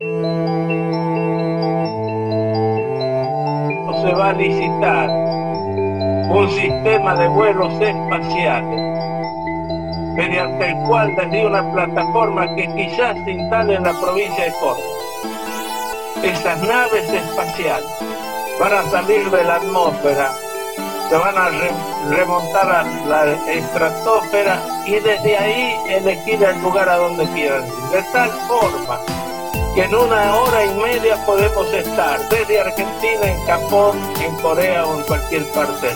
Se va a licitar un sistema de vuelos espaciales mediante el cual desde una plataforma que quizás se instale en la provincia de Córdoba. Esas naves espaciales van a salir de la atmósfera, se van a remontar a la estratosfera y desde ahí elegir el lugar a donde quieran. De tal forma que en una hora y media podemos estar desde Argentina, en Japón, en Corea o en cualquier parte.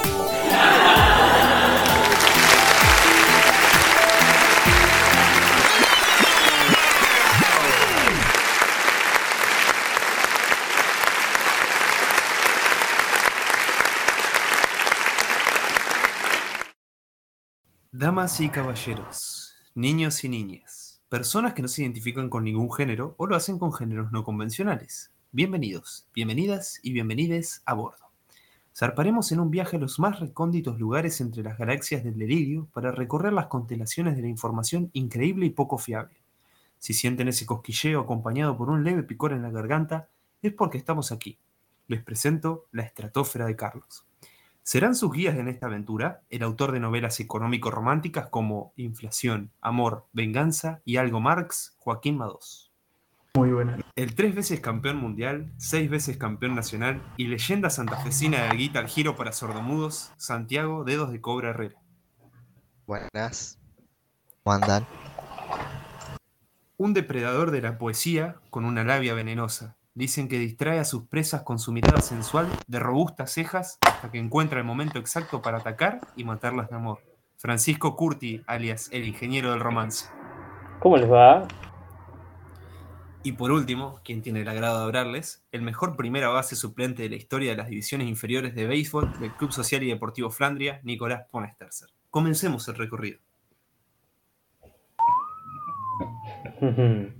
Damas y caballeros, niños y niñas, personas que no se identifican con ningún género o lo hacen con géneros no convencionales. Bienvenidos, bienvenidas y bienvenides a bordo. Zarparemos en un viaje a los más recónditos lugares entre las galaxias del delirio para recorrer las constelaciones de la información increíble y poco fiable. Si sienten ese cosquilleo acompañado por un leve picor en la garganta, es porque estamos aquí. Les presento la estratosfera de Carlos. Serán sus guías en esta aventura el autor de novelas económico-románticas como Inflación, Amor, Venganza y Algo Marx, Joaquín Mados. Muy buena. El tres veces campeón mundial, seis veces campeón nacional y leyenda santafesina de guita al giro para sordomudos, Santiago Dedos de Cobra Herrera. Buenas. ¿Cómo andan? Un depredador de la poesía con una labia venenosa, Dicen que distrae a sus presas con su mirada sensual de robustas cejas hasta que encuentra el momento exacto para atacar y matarlas de amor. Francisco Curti, alias el ingeniero del romance. ¿Cómo les va? Y por último, quien tiene el agrado de hablarles, el mejor primera base suplente de la historia de las divisiones inferiores de béisbol del Club Social y Deportivo Flandria, Nicolás Ponesterser. Comencemos el recorrido.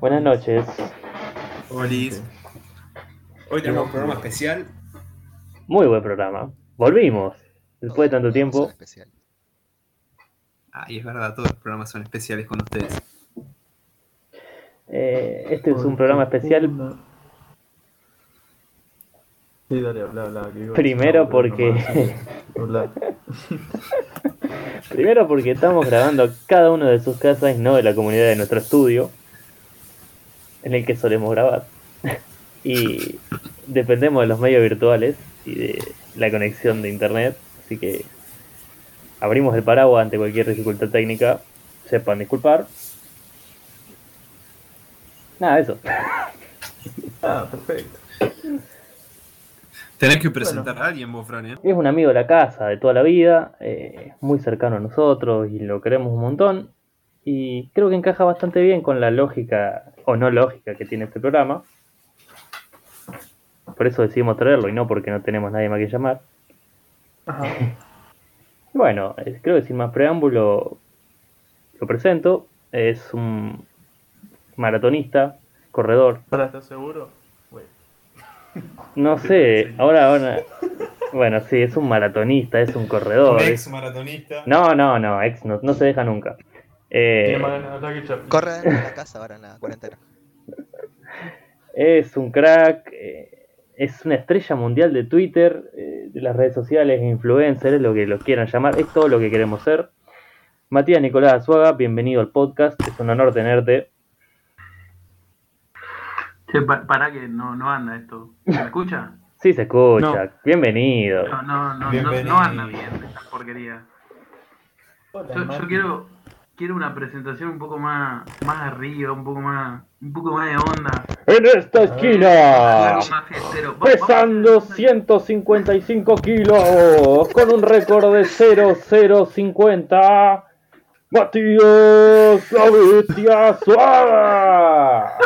Buenas noches. Hola. Hoy tenemos un programa especial. Muy buen programa. Volvimos. Después de tanto tiempo. Especial. Ah, y es verdad, todos los programas son especiales con ustedes. Eh, este es un programa especial. Sí, dale, que digo, Primero no, porque-. Primero porque estamos grabando cada uno de sus casas y no de la comunidad de nuestro estudio, en el que solemos grabar. Y dependemos de los medios virtuales y de la conexión de internet, así que abrimos el paraguas ante cualquier dificultad técnica. Sepan disculpar. Nada, eso. Ah, perfecto. Tenés que presentar a alguien, vos, Fran, ¿eh? Es un amigo de la casa de toda la vida, eh, muy cercano a nosotros y lo queremos un montón. Y creo que encaja bastante bien con la lógica o no lógica que tiene este programa. Por eso decidimos traerlo y no porque no tenemos nadie más que llamar. Ajá. Y Bueno, eh, creo que sin más preámbulo lo presento. Es un maratonista, corredor. ¿Para estar seguro? No sé, ahora, ahora. Bueno, sí, es un maratonista, es un corredor. ex maratonista. No, no, no, ex no, no se deja nunca. Eh. Corre en la casa ahora en la cuarentena. es un crack, eh, es una estrella mundial de Twitter, eh, de las redes sociales, influencer, lo que lo quieran llamar, es todo lo que queremos ser. Matías Nicolás Azuaga, bienvenido al podcast, es un honor tenerte. Che, pa- pará que no, no anda esto. ¿Me escucha? Sí, se escucha, No. bienvenido. No, no, no, no, Bienvenido. no anda bien esta porquería. Hola, Yo, Martín. yo quiero, quiero una presentación un poco más, más arriba, un poco más, un poco más de onda. En esta esquina, pesando vamos a- 155 kilos, con un récord de 0050, Matías la bestia Azuaga.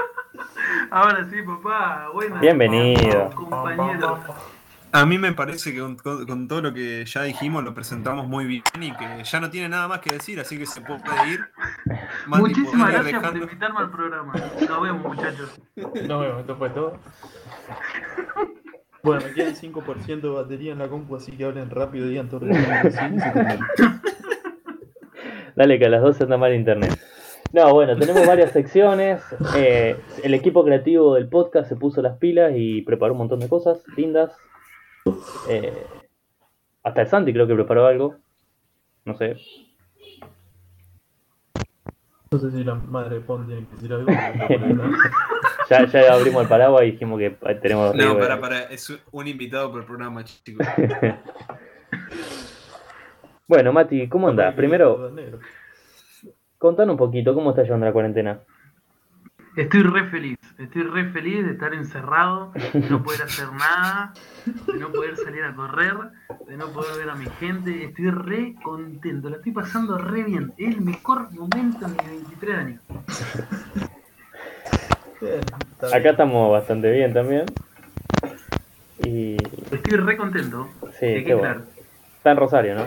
Ahora sí, papá. Buenas. Bienvenido. Compañero. A mí me parece que con, con- con todo lo que ya dijimos lo presentamos muy bien y que ya no tiene nada más que decir, así que se puede ir. Mati, Muchísimas gracias por invitarme al programa. Nos vemos, muchachos. Nos vemos, esto fue todo. Bueno, me quedan 5% de batería en la compu, así que hablen rápido y digan todo. Dale que a las 12 anda mal internet. No, bueno, tenemos varias secciones. Eh, el equipo creativo del podcast se puso las pilas y preparó un montón de cosas lindas. Eh, hasta el Santi creo que preparó algo. No sé. No sé si la madre de Pon tiene que decir algo. Ya, ya abrimos el paraguas y dijimos que tenemos No, para, para, es un invitado por el programa, chicos. Bueno, Mati, ¿cómo andás? Primero, contanos un poquito, ¿cómo está llevando la cuarentena? Estoy re feliz, estoy re feliz de estar encerrado, de no poder hacer nada, de no poder salir a correr, de no poder ver a mi gente. Estoy re contento, la estoy pasando re bien. Es el mejor momento de mis 23 años. Acá estamos bastante bien también. Y Estoy re contento. Sí, que qué bueno. claro. está en Rosario, ¿no?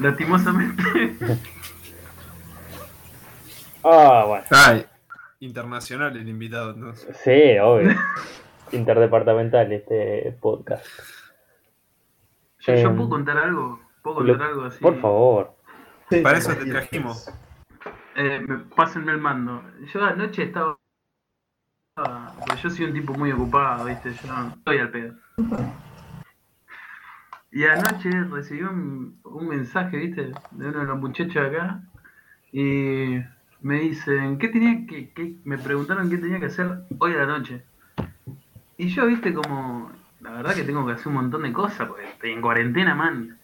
Lastimosamente. Ah, bueno. Ay, internacional el invitado, entonces. Sí, obvio. Interdepartamental este podcast. Yo, yo Em, puedo contar algo, puedo Lo- contar algo así. Por favor. Sí, Para eso te trajimos. Eh, me- pásenme el mando. Yo anoche estaba. Porque yo soy un tipo muy ocupado, ¿viste? Yo no estoy al pedo. Y anoche recibí un, un mensaje, ¿viste? De uno de los muchachos de acá. Y me dicen, ¿qué tenía que, que- Me preguntaron qué tenía que hacer hoy a la noche. Y yo, ¿viste? Como. La verdad que tengo que hacer un montón de cosas, porque estoy en cuarentena, man.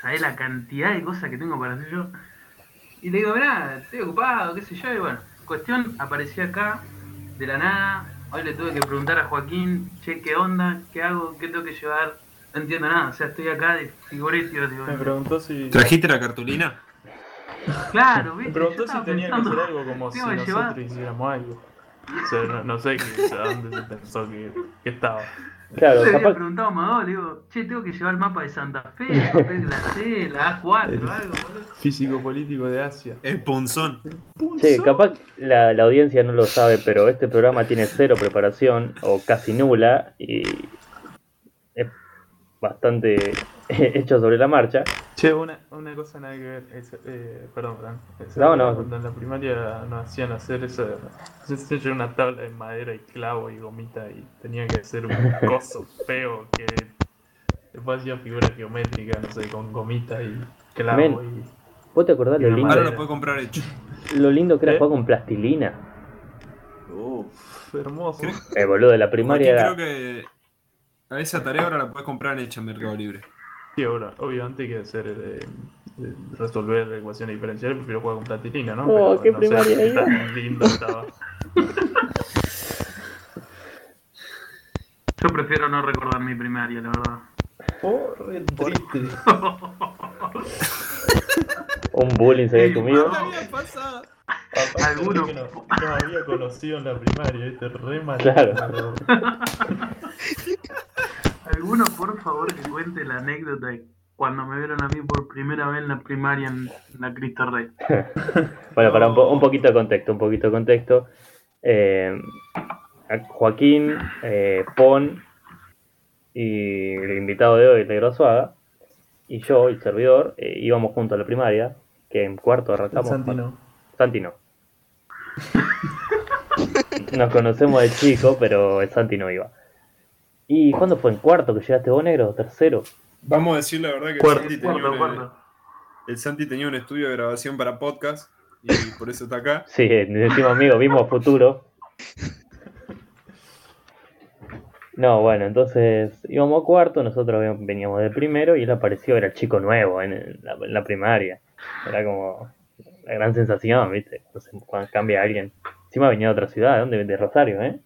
¿Sabés la cantidad de cosas que tengo para hacer yo? Y le digo, mirá, estoy ocupado, qué sé yo, y bueno, cuestión, aparecí acá, de la nada, hoy le tuve que preguntar a Joaquín, che, ¿qué onda? ¿Qué hago? ¿Qué tengo que llevar? No entiendo nada, o sea, estoy acá de figuretio, digo, Me preguntó si. ¿Trajiste la cartulina? Claro, Me ¿viste? preguntó Yo si tenía que hacer algo como si nosotros llevar- hiciéramos algo. O sea, no, no sé qué, a dónde se pensó que, que estaba. Claro, Yo le había preguntado a Amado, le digo, che, tengo que llevar el mapa de Santa Fe, el papel de la C, la A4, algo, boludo. Físico político de Asia. El punzón. sí, capaz la, la audiencia no lo sabe, pero este programa tiene cero preparación o casi nula y es bastante hecho sobre la marcha. Che, una, una cosa nada que ver. es- eh, perdón, Fran. Es- No, no. Cuando en la primaria nos hacían hacer esa. Se hacía una tabla de madera y clavo y gomita y tenía que hacer un coso feo que. Después hacía figuras geométricas, no sé, con gomita y clavo Men. ¿Vos te acordás lo Y lindo, Ahora lo puede comprar hecho. lo lindo que era ¿Eh? jugar con plastilina? y. Uff, hermoso. Eh, boludo, de la primaria era... creo que a esa tarea ahora la puedes comprar hecha en Mercado Libre. Sí, ahora, obviamente hay que hacer. eh, eh, resolver ecuaciones diferenciales, prefiero jugar con plastilina, ¿no? Oh, qué no primaria sé, era. tan lindo estaba. Yo prefiero no recordar mi primaria, la verdad. Oh, re triste. Un bullying se había comido. no. pasado. Aparte, Alguno. que no, no había conocido en la primaria, ¿viste? Re mal. Claro. ¿Alguno, por favor, que cuente la anécdota de cuando me vieron a mí por primera vez en la primaria en la Cristo Rey? Bueno, para un, po- un poquito de contexto, un poquito de contexto. Eh, Joaquín, eh, Pon y el invitado de hoy, Negro Suaga, y yo, el servidor, eh, íbamos juntos a la primaria, que en cuarto arrancamos. Santino. Santi no. Nos conocemos de chico, pero el Santi no iba. ¿Y cuándo fue? ¿En cuarto que llegaste vos, negro? ¿Tercero? Vamos a decir la verdad que el Cuarto, Santi, tenía Cuarto, un, el Santi tenía un estudio de grabación para podcast y por eso está acá. Sí, decimos amigos, vimos futuro. No, bueno, entonces íbamos a cuarto, nosotros ven- veníamos de primero y él apareció, era el chico nuevo en, el- la, en la primaria. Era como la gran sensación, ¿viste? Entonces, cuando cambia alguien. Encima venía de otra ciudad, ¿de dónde? De Rosario, ¿eh?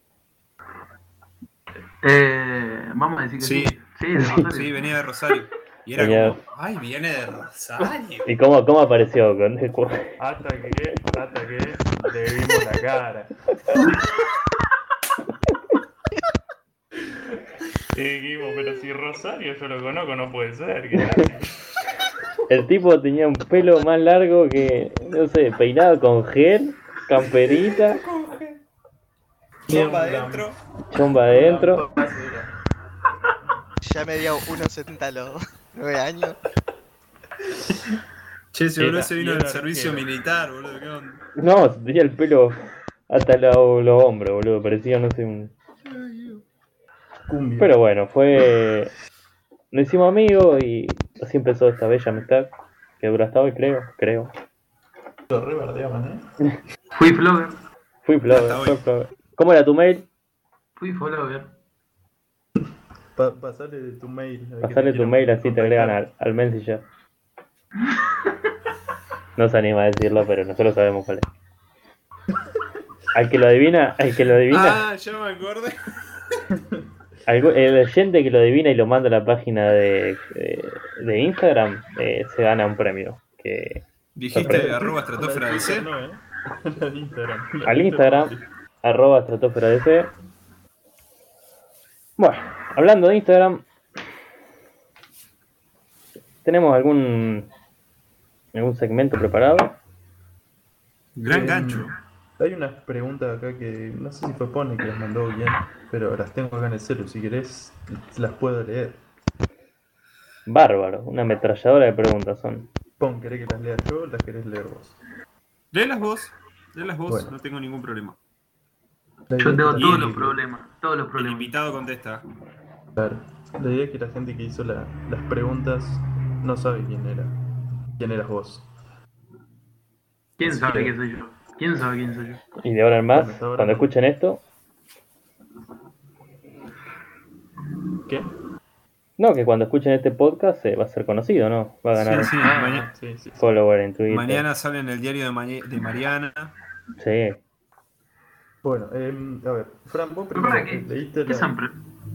Eh, vamos a decir que sí. Sí. Sí, de Rosario. Sí, venía de Rosario. Y era Venía- como, ay, viene de Rosario. ¿Y cómo, cómo apareció? Con- Hasta que, hasta que le vimos la cara. Y dijimos, pero si Rosario yo lo conozco, no puede ser. El tipo tenía un pelo más largo que, no sé, peinado con gel, camperita, Bien, adentro. chomba adentro. Ya me dio 1.70 a los 9 años. Che, ese boludo se vino del servicio militar, boludo. ¿Qué onda? No, se tenía el pelo hasta lo- los hombros, boludo. Parecía, no sé, un. Cumbia. Pero bueno, fue. Nos hicimos amigos y así empezó esta bella amistad que dura hasta hoy, creo. Creo. Lo ¿eh? Fui flogger. Fui hoy. fui Flower. ¿Cómo era tu mail? Fui flogger. Pa- pasale tu mail. te tu mail así te agregan al, al Messenger. No se anima a decirlo, pero nosotros sabemos cuál es. Al que lo adivina, al que lo adivina, Ah, ya me acordé. el oyente que lo adivina y lo manda a la página de, de, de Instagram eh, se gana un premio. Que Dijiste arroba estratosfera de C. No, ¿eh? Instagram. al Instagram, arroba estratosfera DC. Bueno, hablando de Instagram, ¿tenemos algún algún segmento preparado? Gran Em, gancho. Hay unas preguntas acá que no sé si fue Pone que las mandó bien, pero las tengo acá en el celu. Si querés, las puedo leer. Bárbaro, una ametralladora de preguntas son. Pon, ¿querés que las lea yo o las querés leer vos? Léelas vos. Léelas vos, Bueno. no tengo ningún problema. Yo tengo todos los problemas. Todos los El problemas. invitado contesta. Claro. La idea es que la gente que hizo la- las preguntas no sabe quién era. ¿Quién eras vos? ¿Quién sabe quién soy yo? ¿Quién sabe quién soy yo? Y de ahora en más, Bueno, hasta ahora cuando escuchen esto, ¿Qué? no, que cuando escuchen este podcast eh, va a ser conocido, ¿no? Va a ganar Sí, sí, Ah, mañana, sí, sí. sí. follower en Twitter. mañana sale en el diario de Mariana. Sí. Bueno, em, a ver, Fran, vos ¿Pero primero para qué? leíste ¿Qué la... pre-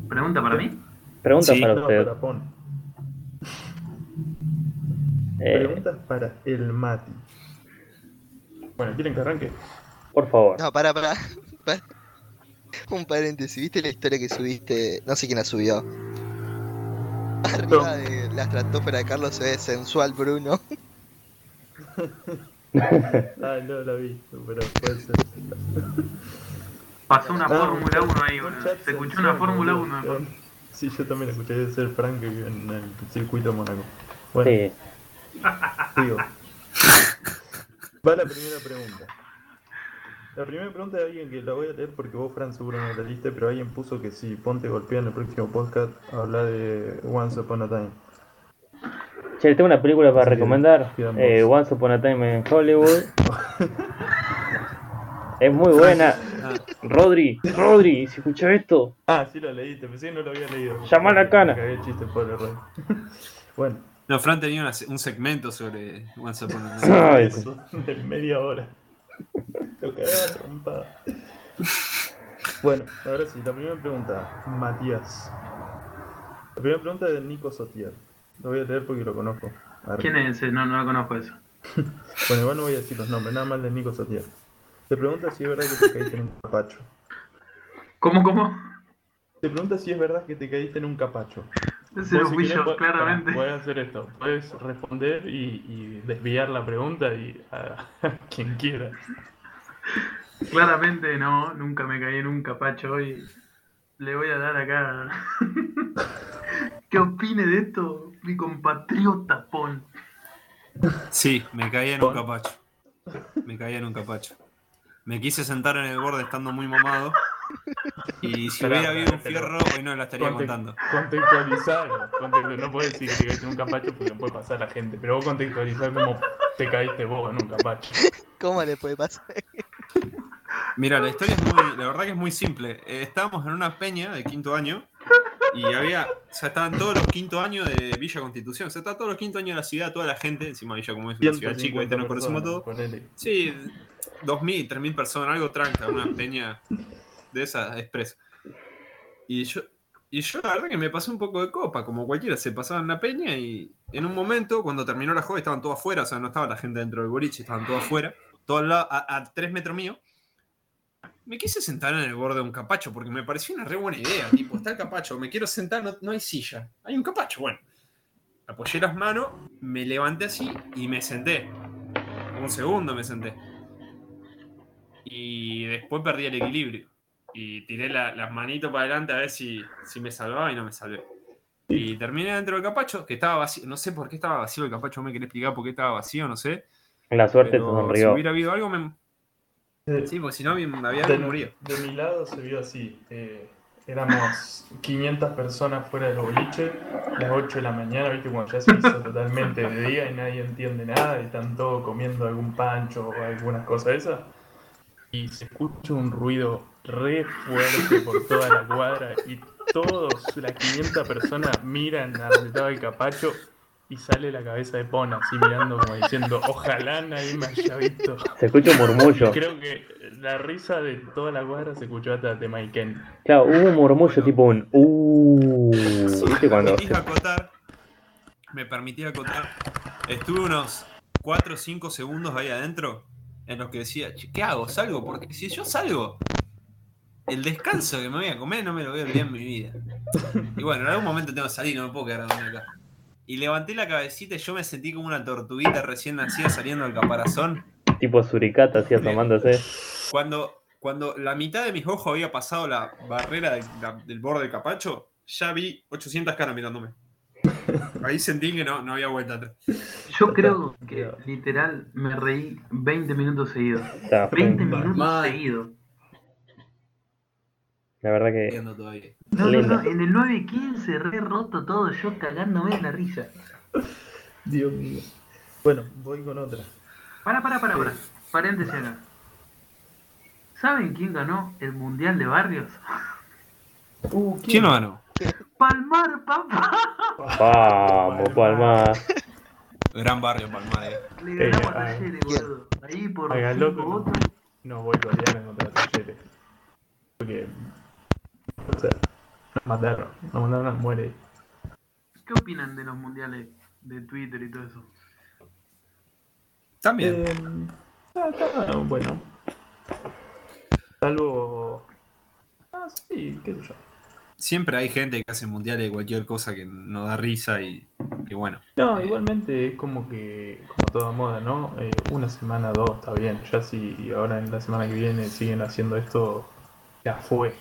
pregunta para mí? Pregunta Sí, para No, usted. para Pon. Eh, Preguntas para el Mati. Bueno, ¿quieren que arranque? por favor. No, para, para. para. Un paréntesis, ¿viste la historia que subiste? No sé quién la subió. Arriba de la estratosfera de Carlos se ve sensual Bruno. Ah, no la vi, pero puede ser. Pasó una Ah, Fórmula un 1 ahí, boludo. Se escuchó una Fórmula boludo. 1 de fondo. Sí, yo también escuché de ser Frank en el circuito de Mónaco. Bueno, Sí. digo. Va la primera pregunta. La primera pregunta de alguien que la voy a leer porque vos, Fran, seguro no la leíste, pero alguien puso que si Ponte golpea en el próximo podcast, habla de Once Upon a Time. Che, tengo una película para recomendar. eh, Once Upon a Time in Hollywood. es muy buena. Ah, Rodri, Rodri, si escuchas esto, Ah, sí la leíste, pensé que no lo había leído. Llama a la cana. Chiste, pobre bueno, No, Fran tenía una- un segmento sobre Once Upon a Time. Sí. eso, de media hora. Lo cagaba trompada. Bueno, ahora sí, la primera pregunta, Matías. La primera pregunta es de Nico Sotier. Lo voy a leer porque lo conozco. ¿Quién es ese? No, no lo conozco eso. Bueno, igual no voy a decir los nombres, nada más de Nico Sotier. Te pregunta si es verdad que te caíste en un capacho. ¿Cómo, cómo? Te pregunta si es verdad que te caíste en un capacho. Ese lo fui yo, claramente. Puedes hacer esto. Puedes responder y, y desviar la pregunta y a, a quien quiera. Claramente no, nunca me caí en un capacho y le voy a dar acá. ¿Qué opine de esto mi compatriota Pon? Sí, me caía en un capacho. Me caía en un capacho. Me quise sentar en el borde estando muy mamado. Y si hubiera habido un fierro, hoy no la estaría Conte- contando. Contextualizar. conte- no puedes decir que te caíste en un capacho porque puede pasar a la gente. Pero vos contextualizar cómo te caíste vos en un capacho. ¿Cómo le puede pasar? Mira, la historia es muy, la verdad que es muy simple. Eh, estábamos en una peña de quinto año y había, o sea, estaban todos los quinto años de Villa Constitución, o sea, estaban todos los quinto años de la ciudad, toda la gente, encima Villa como es una ciudad chica, 150 ¿viste? nos conocemos todos. Sí, 2.000, 3.000 personas, algo tranca, una peña de esa expresa. Y yo, y yo la verdad que me pasé un poco de copa, como cualquiera, se pasaba en la peña y en un momento, cuando terminó la joda, estaban todos afuera, o sea, no estaba la gente dentro del boliche, estaban todos afuera, todos a, a tres metros mío. Me quise sentar en el borde de un capacho porque me pareció una re buena idea. Tipo, está el capacho, me quiero sentar, no, no hay silla. Hay un capacho, bueno. Apoyé las manos, me levanté así y me senté. Un segundo me senté. Y después perdí el equilibrio. Y tiré la- las manitos para adelante a ver si, si me salvaba y no me salvé. Y terminé dentro del capacho, que estaba vacío. No sé por qué estaba vacío el capacho, me quería explicar por qué estaba vacío, no sé. La suerte te Pero si sonrió. hubiera habido algo, me... Eh, Sí, porque si no, me había de, morido. de mi lado se vio así. eh, éramos 500 personas fuera del boliche, las 8 de la mañana, viste, cuando ya se hizo totalmente de día y nadie entiende nada y están todos comiendo algún pancho o algunas cosas esas. Y se escucha un ruido re fuerte por toda la cuadra y todos, las 500 personas, miran a donde estaba el capacho y sale la cabeza de Pona, así mirando como diciendo, ojalá nadie me haya visto. Se escucha un murmullo. Creo que la risa de toda la cuadra se escuchó hasta de Maiken. Claro, hubo un murmullo tipo un uh. ¿Viste me cuando? permitís acotar, me permití acotar, estuve unos 4 o 5 segundos ahí adentro en los que decía, "Che, ¿qué hago? ¿Salgo? Porque si yo salgo, el descanso que me voy a comer no me lo voy a olvidar en mi vida. Y bueno, en algún momento tengo que salir, no me puedo quedar acá. Y levanté la cabecita y yo me sentí como una tortuguita recién nacida saliendo del caparazón. Tipo suricata así asomándose. Cuando, cuando la mitad de mis ojos había pasado la barrera del, la- del borde del capacho, ya vi 800 caras mirándome. Ahí sentí que no, no había vuelta atrás. Yo creo que literal me reí 20 minutos seguidos. Está, 20 fue- minutos seguidos. La verdad que No, no, no, en el 9 y 15 re roto todo, yo cagándome de la risa. Dios mío. Bueno, voy con otra. Para, para, para, para. Paréntesis acá. ¿Saben quién ganó el Mundial de Barrios? Uh, ¿Quién lo ganó? Palmar, papá. vamos, Palma. Gran barrio, Palmar. eh. Le ganamos Eh, a Talleres, ¿quién? boludo. Ahí por Haga 5 loco. votos. No voy a en contra talleres. Porque. O sea, nos mataron. Nos mandaron a muere. ¿Qué opinan de los mundiales de Twitter y todo eso? También. Eh, ah, está bueno. Salvo. Ah, sí, qué sé yo. Siempre hay gente que hace mundiales de cualquier cosa que no da risa y que bueno. No, igualmente es como que, como toda moda, ¿no? Eh, una semana, dos, está bien. Ya si ahora en la semana que viene siguen haciendo esto, ya fue.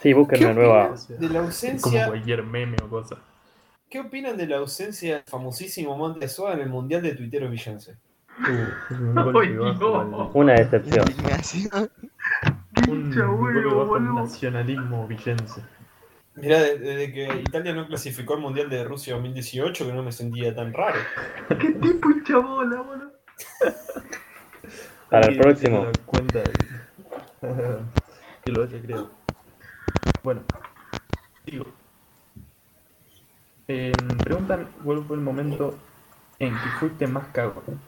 Sí, busquen una nueva. De la es como cualquier meme o cosa. ¿Qué opinan de la ausencia del famosísimo Monte en el mundial de tuiteros villense? Uh, un Ay, no. Una decepción. Un al boludo. nacionalismo villense. Mirá, de- desde que Italia no clasificó al mundial de Rusia 2018 que no me sentía tan raro. ¿Qué tipo hincha bola, boludo? Para el próximo. cuenta de- que lo haya creado. Bueno, digo. Eh, preguntan cuál fue el momento en que fuiste más cagón.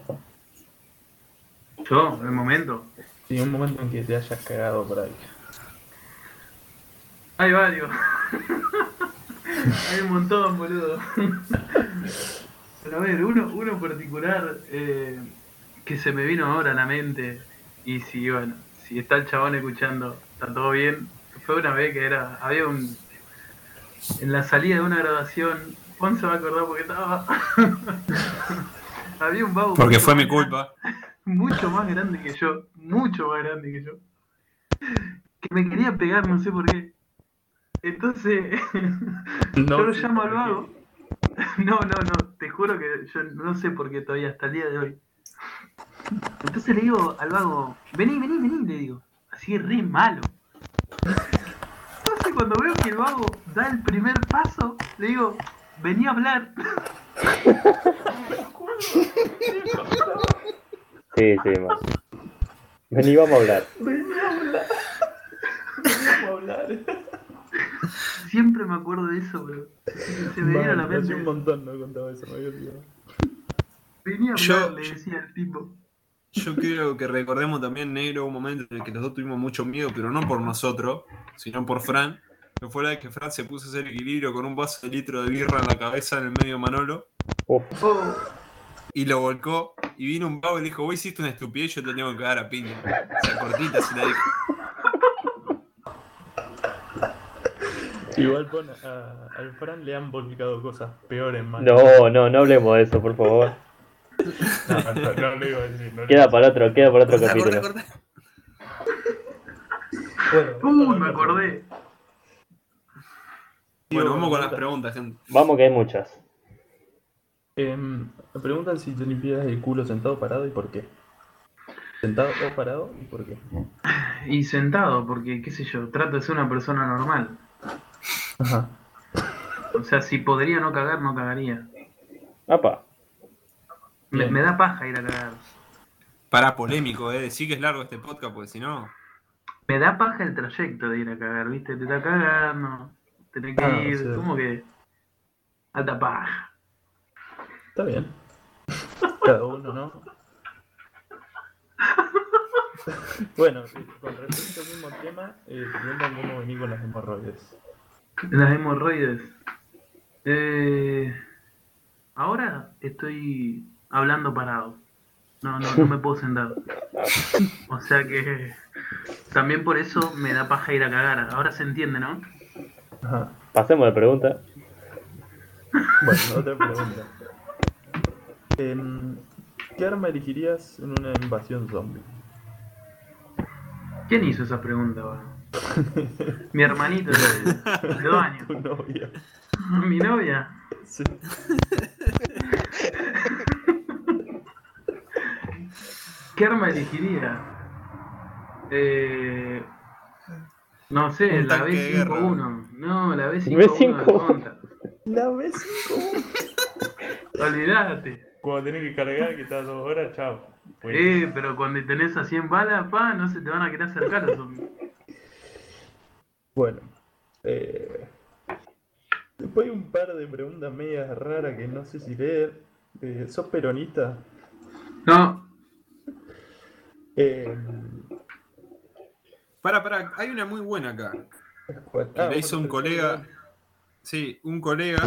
Yo, el momento. Sí, un momento en que te hayas cagado por ahí. Hay varios. Hay un montón, boludo. Pero a ver, uno, uno en particular eh, que se me vino ahora a la mente. Y si, bueno, si está el chabón escuchando, está todo bien. Fue una vez que era. Había un. En la salida de una grabación. Juan se va a acordar porque estaba. había un vago. Porque fue mi culpa. mucho más grande que yo, mucho más grande que yo, que me quería pegar, no sé por qué. Entonces, yo lo llamo al vago. No, no, no, te juro que yo no sé por qué todavía hasta el día de hoy. Entonces le digo al vago, vení, vení, vení, le digo, así re malo. Cuando veo que el vago da el primer paso, le digo, vení a hablar. Sí, sí, man. Vení, vamos a hablar. Vení a hablar. Vení a hablar. Siempre me acuerdo de eso, bro. Se me viene a la mente. un montón no contaba eso, me había olvidado. Venía a Yo- hablar, le decía el tipo. Yo quiero que recordemos también, Negro, un momento en el que los dos tuvimos mucho miedo, pero no por nosotros, sino por Fran. Que fue la vez que Fran se puso a hacer equilibrio con un vaso de litro de birra en la cabeza en el medio de Manolo Oh, y lo volcó. Y vino un vago y le dijo: Vos hiciste una estupidez, yo te tengo que cagar a piña. O sea, cortita se la dijo. Igual pon a, al Fran le han volcado cosas peores, man. no, no, no hablemos de eso, por favor. no, no, no lo iba a decir. No lo Queda para otro, queda para otro Corta, capítulo. corta, corta. decir. Bueno, uy, me acordé. Bueno, vamos con las preguntas, gente. Vamos que hay muchas. Em, me preguntan si te limpias el culo sentado o parado y por qué. Sentado o parado y por qué. Y sentado, porque, qué sé yo, trato de ser una persona normal. Ajá. O sea, si podría no cagar, no cagaría. Apa. Me, me da paja ir a cagar. Para polémico, eh. Decí que es largo este podcast, porque si no. Me da paja el trayecto de ir a cagar, ¿viste? Te da cagar, Tenés que Ah, ir, sí. como que. Alta paja. Está bien. Cada uno, ¿no? bueno, con respecto al mismo tema, eh, cómo venir con las hemorroides. Las hemorroides. Eh, ahora estoy hablando parado. No, no, no me puedo sentar. O sea que también por eso me da paja ir a cagar. Ahora se entiende, ¿no? Ajá. Pasemos de pregunta. Bueno, otra pregunta. Em, ¿Qué arma elegirías en una invasión zombie? ¿Quién hizo esa pregunta? ahora? Mi hermanito de, de dos años. Tu novia. Mi novia. Sí. ¿Qué arma elegiría? Eh, no sé, Un la tanque de guerra. B51. No, la B51 de B51. contra. La vez Olvídate. Cuando tenés que cargar, que está dos horas, chao. Eh, pero cuando tenés a 100 balas, pa, no se te van a querer acercar los zombies. Bueno. eh, después hay un par de preguntas medias raras que no sé si leer. Eh, ¿Sos peronista? No, Eh, Para, para, hay una muy buena acá. La vos hizo un colega. Sí, un colega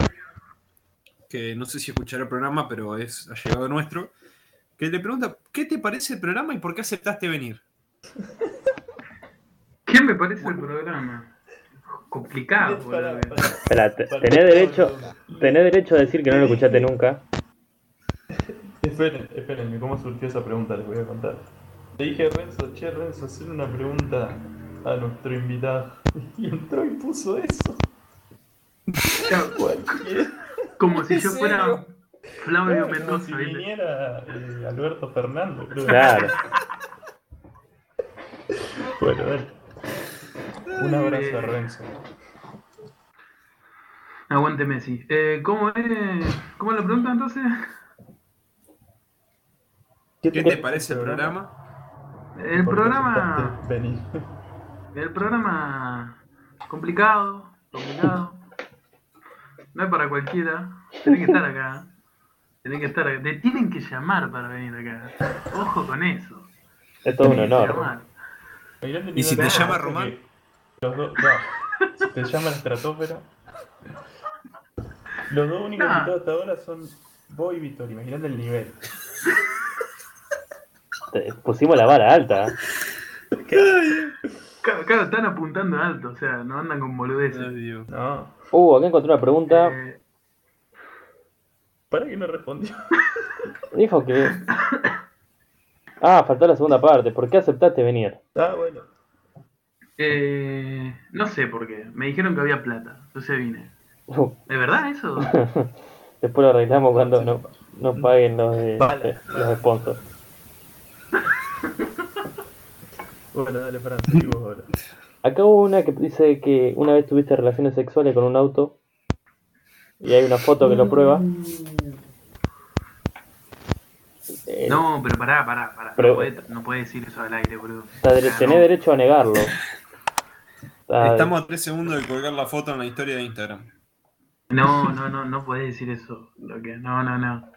que no sé si escuchará el programa, pero es allegado nuestro. Que le pregunta: ¿Qué te parece el programa y por qué aceptaste venir? ¿qué me parece el programa? Complicado, Para- boludo. para- Espera, tenés derecho, tenés derecho a decir que no lo escuchaste nunca. Esperen, esperen, ¿cómo surgió esa pregunta? Les voy a contar. Le dije a Renzo, che Renzo, hacer una pregunta a nuestro invitado. Y entró y puso eso. Como si ¿En yo serio? fuera Flavio Como si Mendoza, ¿viste? viniera eh, Alberto Fernández, creo. Claro. Bueno, dale. Un abrazo a Renzo. Aguante Messi. Eh, ¿Cómo es? ¿Cómo es la pregunta entonces? ¿Qué te parece el programa? El ¿Por qué programa. venir? El programa complicado, complicado. No es para cualquiera. Tenés que estar acá. Tenés que estar acá. Te tienen que llamar para venir acá. Ojo con eso. Es todo un Tienen honor. ¿Y si te llama Román? Los dos, no. Si te llama la estratosfera. Los dos únicos No. invitados hasta ahora son vos y Victoria. Imaginate el nivel. Te- Pusimos la vara alta. ¿eh? Claro, claro, están apuntando alto, o sea, no andan con boludeces. Ay, Dios. No. Uh, acá encontré una pregunta. Eh, ¿Para qué no respondió? Dijo que. Ah, faltó la segunda parte. ¿Por qué aceptaste venir? Ah, bueno. eh, no sé por qué. Me dijeron que había plata, entonces vine. Uh, ¿Es verdad eso? Después lo arreglamos cuando no, no paguen los, de, Vale. los sponsors. Bueno, dale, Fran, seguí vos ahora. Acá hubo una que dice que una vez tuviste relaciones sexuales con un auto. Y hay una foto que lo prueba. Eh, No, pero pará, pará, pará. Pero- no, puede, no puede decir eso al aire, boludo. está dere- tenés no. derecho a negarlo. Está- Estamos a tres segundos de colgar la foto en la historia de Instagram. No, no, no, no podés decir eso. Lo que, no, no, no.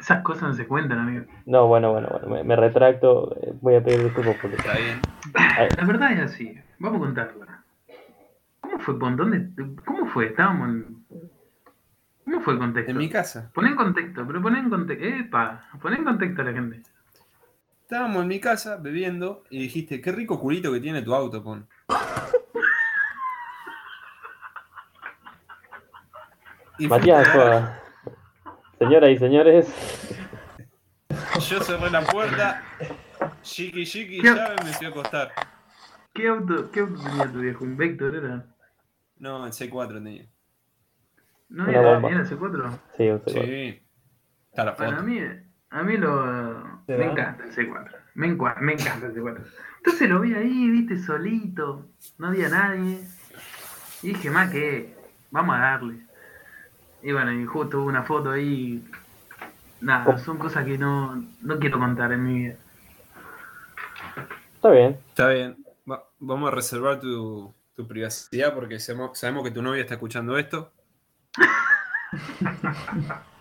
Esas cosas no se cuentan, amigo. No, bueno, bueno, bueno, me, me retracto. eh, Voy a pedir disculpas porque. Está bien. La verdad es así. Vamos a contarla. ¿Cómo fue? ¿Con dónde? ¿Cómo fue? Estábamos en... ¿Cómo fue el contexto? En mi casa. Poné en contexto, pero poné en contexto. Epa, poné en contexto a la gente. Estábamos en mi casa bebiendo y dijiste, qué rico culito que tiene tu auto, pon. Y Matías fuiste a ver. Arzuaga. Señoras y señores, Yo cerré la puerta, chiqui chiqui, ¿Qué? llave, me fui a acostar. ¿Qué auto, qué auto tenía tu viejo? ¿Un Vector era? No, el C4 tenía. ¿No Una era, bomba. era C4? Sí, un C4. Sí. Está la Bueno, a mí, a mí lo, ¿Te me encanta el C4. Me, encua- me encanta el C4. Entonces lo vi ahí, viste, solito. No había nadie. Y dije, más que, vamos a darle. Y bueno, y justo hubo una foto ahí. Nada, Oh. son cosas que no, no quiero contar en mi vida. Está bien. Está bien. Va- vamos a reservar tu, tu privacidad porque sabemos, sabemos que tu novia está escuchando esto.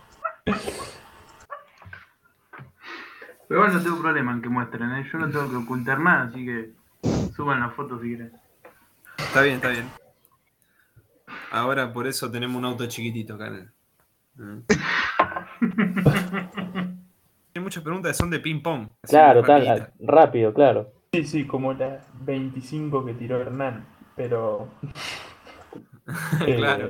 Pero bueno, no tengo problema en que muestren, ¿eh? Yo no tengo que ocultar nada, así que suban la foto si quieren. Está bien, está bien. Ahora por eso tenemos un auto chiquitito acá. en el- Mm. Hay muchas preguntas que son de ping pong. así Claro, tal, rapiditas. rápido, claro. Sí, sí, como las 25 que tiró Hernán, pero... Claro.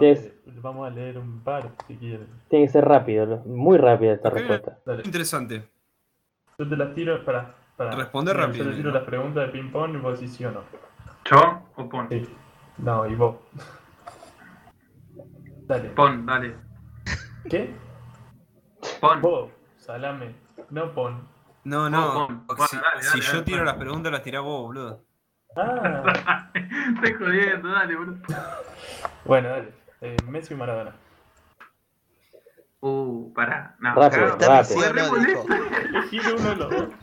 eh, vamos a leer un par si quieren. Tiene que ser rápido, muy rápida esta Ok. respuesta. Dale. Interesante. Yo te las tiro para... para Responde Mira, rápido, Yo te tiro ¿no? las preguntas de ping pong y vos decís sí o no. ¿Yo o Pon? Sí. No, y vos. Dale. Pon, dale. ¿Qué? Pon. Vos, salame. No pon. No, no. Pon, pon, si dale, si dale, yo dale, tiro las preguntas, las tirás vos, boludo. Ah. Estoy jodiendo, dale, boludo. bueno, dale. Eh, Messi o Maradona. Uh, pará. No, Rápido, cagado. rápido. ¿Sí o no? Re. Elegí uno de los dos.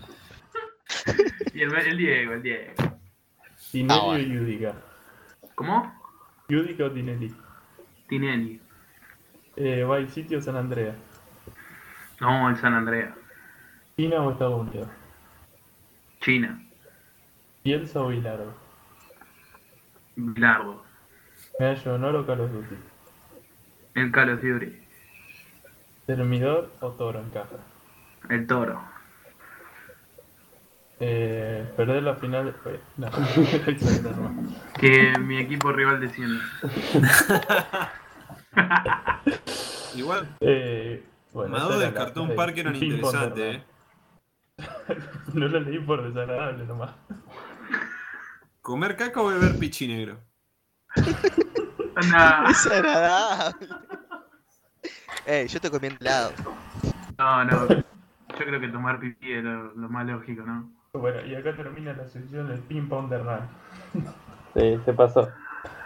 Y el, el Diego, el Diego. Tinelli Ah, bueno. Yudica. ¿Cómo? Yudica o Tinelli. Tinelli. Eh, Vice City o San Andreas. No, el San Andrea. China o Estados Unidos. China. Bielsa o Bilardo. Bilardo. Medalla de honor o Call of Duty. El Call of Duty. Termidor o Toro en caja. El Toro. Eh, perder la final. eh, no. Que mi equipo rival desciende. Igual, Eh, bueno, Maduro descartó la- un par que eran interesantes, eh. No lo leí por desagradable nomás. ¿Comer caca o beber pichi negro? No, Desagradable. Ey, yo te comí helado. no, no. Yo creo que tomar pipí es lo, lo más lógico, ¿no? Bueno, y acá termina la sección del ping pong de Hernán. Sí, se pasó.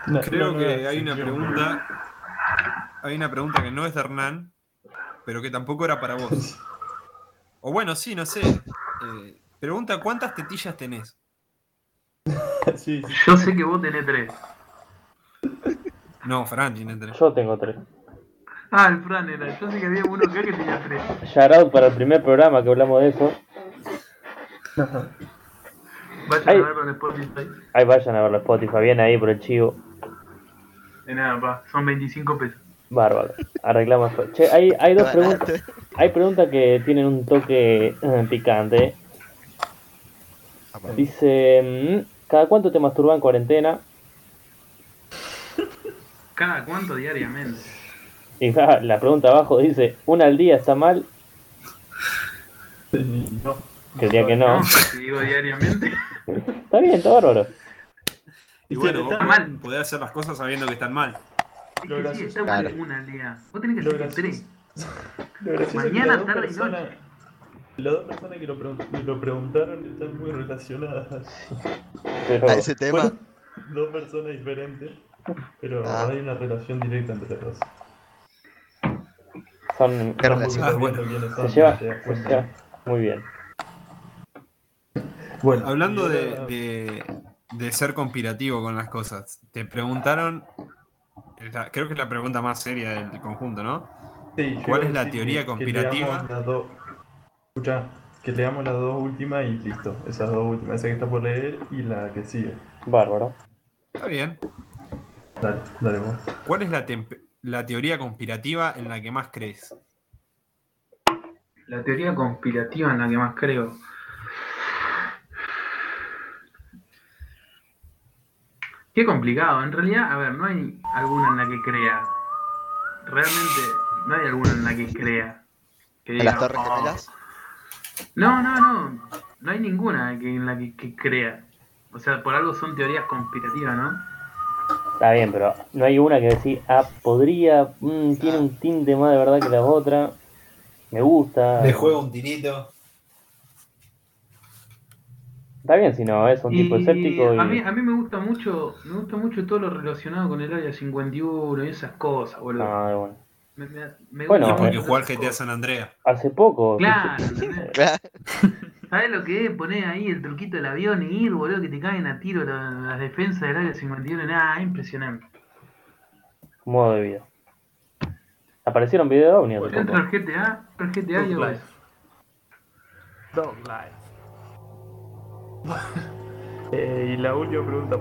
No, Creo no, que hay una pregunta. Hay una pregunta que no es de Hernán, pero que tampoco era para vos. O bueno, sí, no sé. Eh, pregunta: ¿cuántas tetillas tenés? Sí, sí. Yo sé que vos tenés tres. No, Fran tiene tres. Yo tengo tres. Ah, el Fran era. Yo sé que había uno acá que tenía tres. Shout out para el primer programa que hablamos de eso. Vayan Ay. a verlo en Spotify. Ahí vayan a verlo Spotify, bien ahí por el chivo. De nada, pa. Son 25 pesos. Bárbaro. Arreglamos. Che, hay, hay dos preguntas. Hay preguntas que tienen un toque eh, picante. Dice, mm, ¿cada cuánto te masturbas en cuarentena? ¿Cada cuánto diariamente? Y la pregunta abajo dice, ¿una al día está mal? No. Que diría que no. No, si digo diariamente. Está bien, está bárbaro. Y bueno, vos mal. podés hacer las cosas sabiendo que están mal. Es Lo que sí, está mal Claro. una al día. Vos tenés que Lo hacer tres. Mañana, las tarde y noche. Las dos personas que lo, pregun- lo preguntaron están muy relacionadas. Pero, A ese tema. Bueno, dos personas diferentes, pero Ah. hay una relación directa entre los dos. son, Qué relación. Ah, bueno. se lleva, te se lleva muy bien. Bueno, Hablando de, de- de ser conspirativo con las cosas, te preguntaron, creo que es la pregunta más seria del conjunto, ¿no? Sí, ¿Cuál es la teoría que conspirativa? dos- Escuchá, que leamos las dos últimas y listo. Esas dos últimas, esa que está por leer y la que sigue. Bárbaro. Está bien. Dale, dale vos. ¿Cuál es la, la teoría conspirativa en la que más crees? La teoría conspirativa en la que más creo. Qué complicado. En realidad, a ver, no hay alguna en la que crea. Realmente, no hay alguna en la que crea. Que ¿A diga, las Torres "Oh". Gemelas? No, no, no. No hay ninguna que, en la que, que crea. O sea, por algo son teorías conspirativas, ¿no? Está bien, pero no hay una que decir, ah, podría, mm, tiene un tinte más de verdad que la otra. Me gusta. Le juega un tirito. Está bien si no, es un tipo escéptico y... a mí, a mí me gusta mucho, me gusta mucho todo lo relacionado con el área 51 y esas cosas, boludo. Ah, bueno. Me, me- me Bueno, gusta porque mucho jugar GTA. San Andreas. Hace poco. Claro, ¿entendés? ¿Sabes lo que es poner ahí el truquito del avión y ir, boludo, que te caen a tiro la- las defensas del área 51? Nada, impresionante. Modo de vida. Aparecieron videos de OVNI hace Yo entro poco. al GTA, al GTA y Dog eso. Dog life. Eh, y la última pregunta.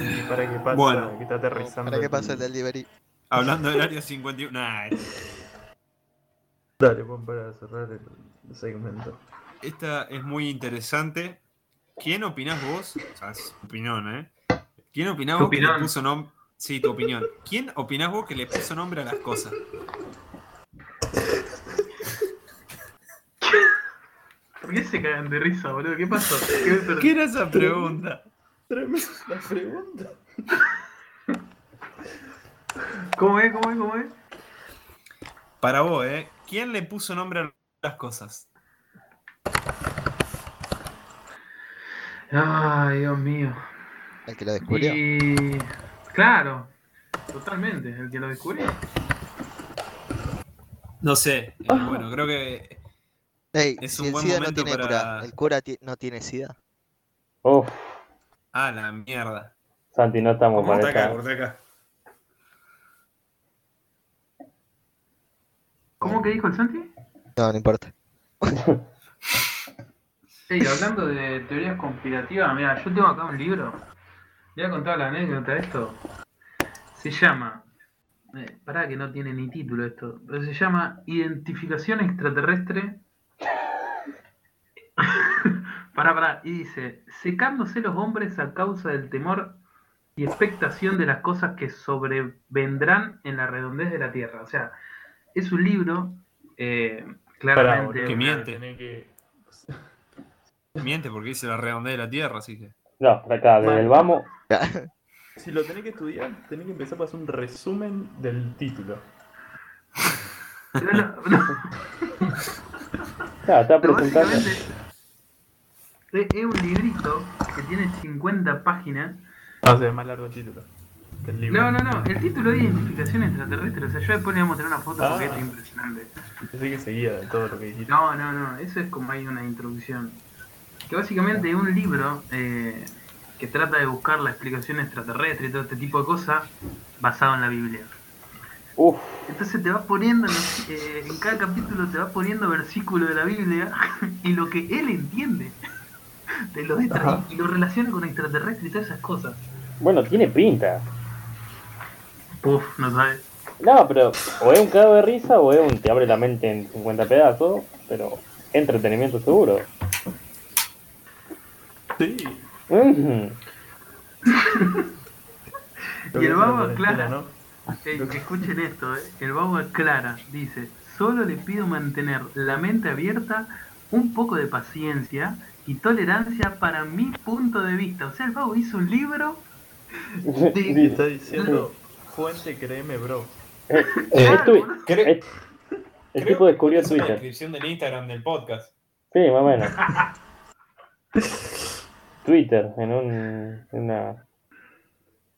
Y, y para que pasa, Bueno. que está aterrizando. ¿Para qué pasa el delivery? Hablando del área 51. Nah, Dale, pon para cerrar el, segmento. esta es muy interesante. ¿Quién opinás vos? O sea, es opinión, ¿eh? ¿Quién opinás vos que le puso nombre? Sí, tu opinión. ¿Quién opinás vos que le puso nombre a las cosas? ¿Por qué se cagan de risa, boludo? ¿Qué pasó? ¿Qué era esa pregunta? Tremenda pregunta. ¿Cómo es? ¿Cómo es? ¿Cómo es? Para vos, ¿eh? ¿Quién le puso nombre a las cosas? Ay, Dios mío. El que lo descubrió. Y. Claro, totalmente, el que lo descubrió. No sé. eh, bueno, creo que Ey, Es si un el buen SIDA no momento tiene para- cura, el cura no tiene SIDA. Uf, Ah, la mierda. Santi, no estamos para acá, acá. ¿Cómo que dijo el Santi? No, no importa. Ey, hablando de teorías conspirativas, mira, yo tengo acá un libro. Le voy a contar la anécdota de esto. Se llama. Eh, pará que no tiene ni título esto. Pero se llama Identificación extraterrestre. Pará, pará. Y dice: Secándose los hombres a causa del temor y expectación de las cosas que sobrevendrán en la redondez de la Tierra. O sea, es un libro. eh, claramente. Que miente. Que... Miente porque dice la redondez de la Tierra, así que. No, por acá, desde el vamos. Si lo tenés que estudiar, tenés que empezar por hacer un resumen del título. No, no, no. Claro, está presentando. Es, es un librito que tiene 50 páginas. Ah, o sea, es más largo el título. que el libro. No, no, no. El título es Identificación extraterrestre. O sea, yo después le voy a mostrar una foto porque Ah. es impresionante. Pensé que seguía de todo lo que dijiste. No, no, no. Eso es como hay una introducción. Que básicamente es un libro eh, que trata de buscar la explicación extraterrestre y todo este tipo de cosas basado en la Biblia. Uf, Entonces te va poniendo, en los- eh, en cada capítulo te va poniendo versículo de la Biblia y lo que él entiende de los y lo relaciona con extraterrestres y todas esas cosas. bueno, tiene pinta. Uf, no sabes. No, pero o es un cago de risa o es un te abre la mente en 50 pedazos, pero entretenimiento seguro. Sí. Lo Y el es babo aclara. ¿no? Ey, escuchen esto, eh. el babo aclara, dice, solo le pido mantener la mente abierta, un poco de paciencia y tolerancia para mi punto de vista. O sea, el babo hizo un libro Y de... está diciendo, fuente, créeme, bro. Eh, tu- boludo. es- el tipo descubrió Es la Twitter. descripción del Instagram del podcast. Sí, más o menos. Twitter, en un, en una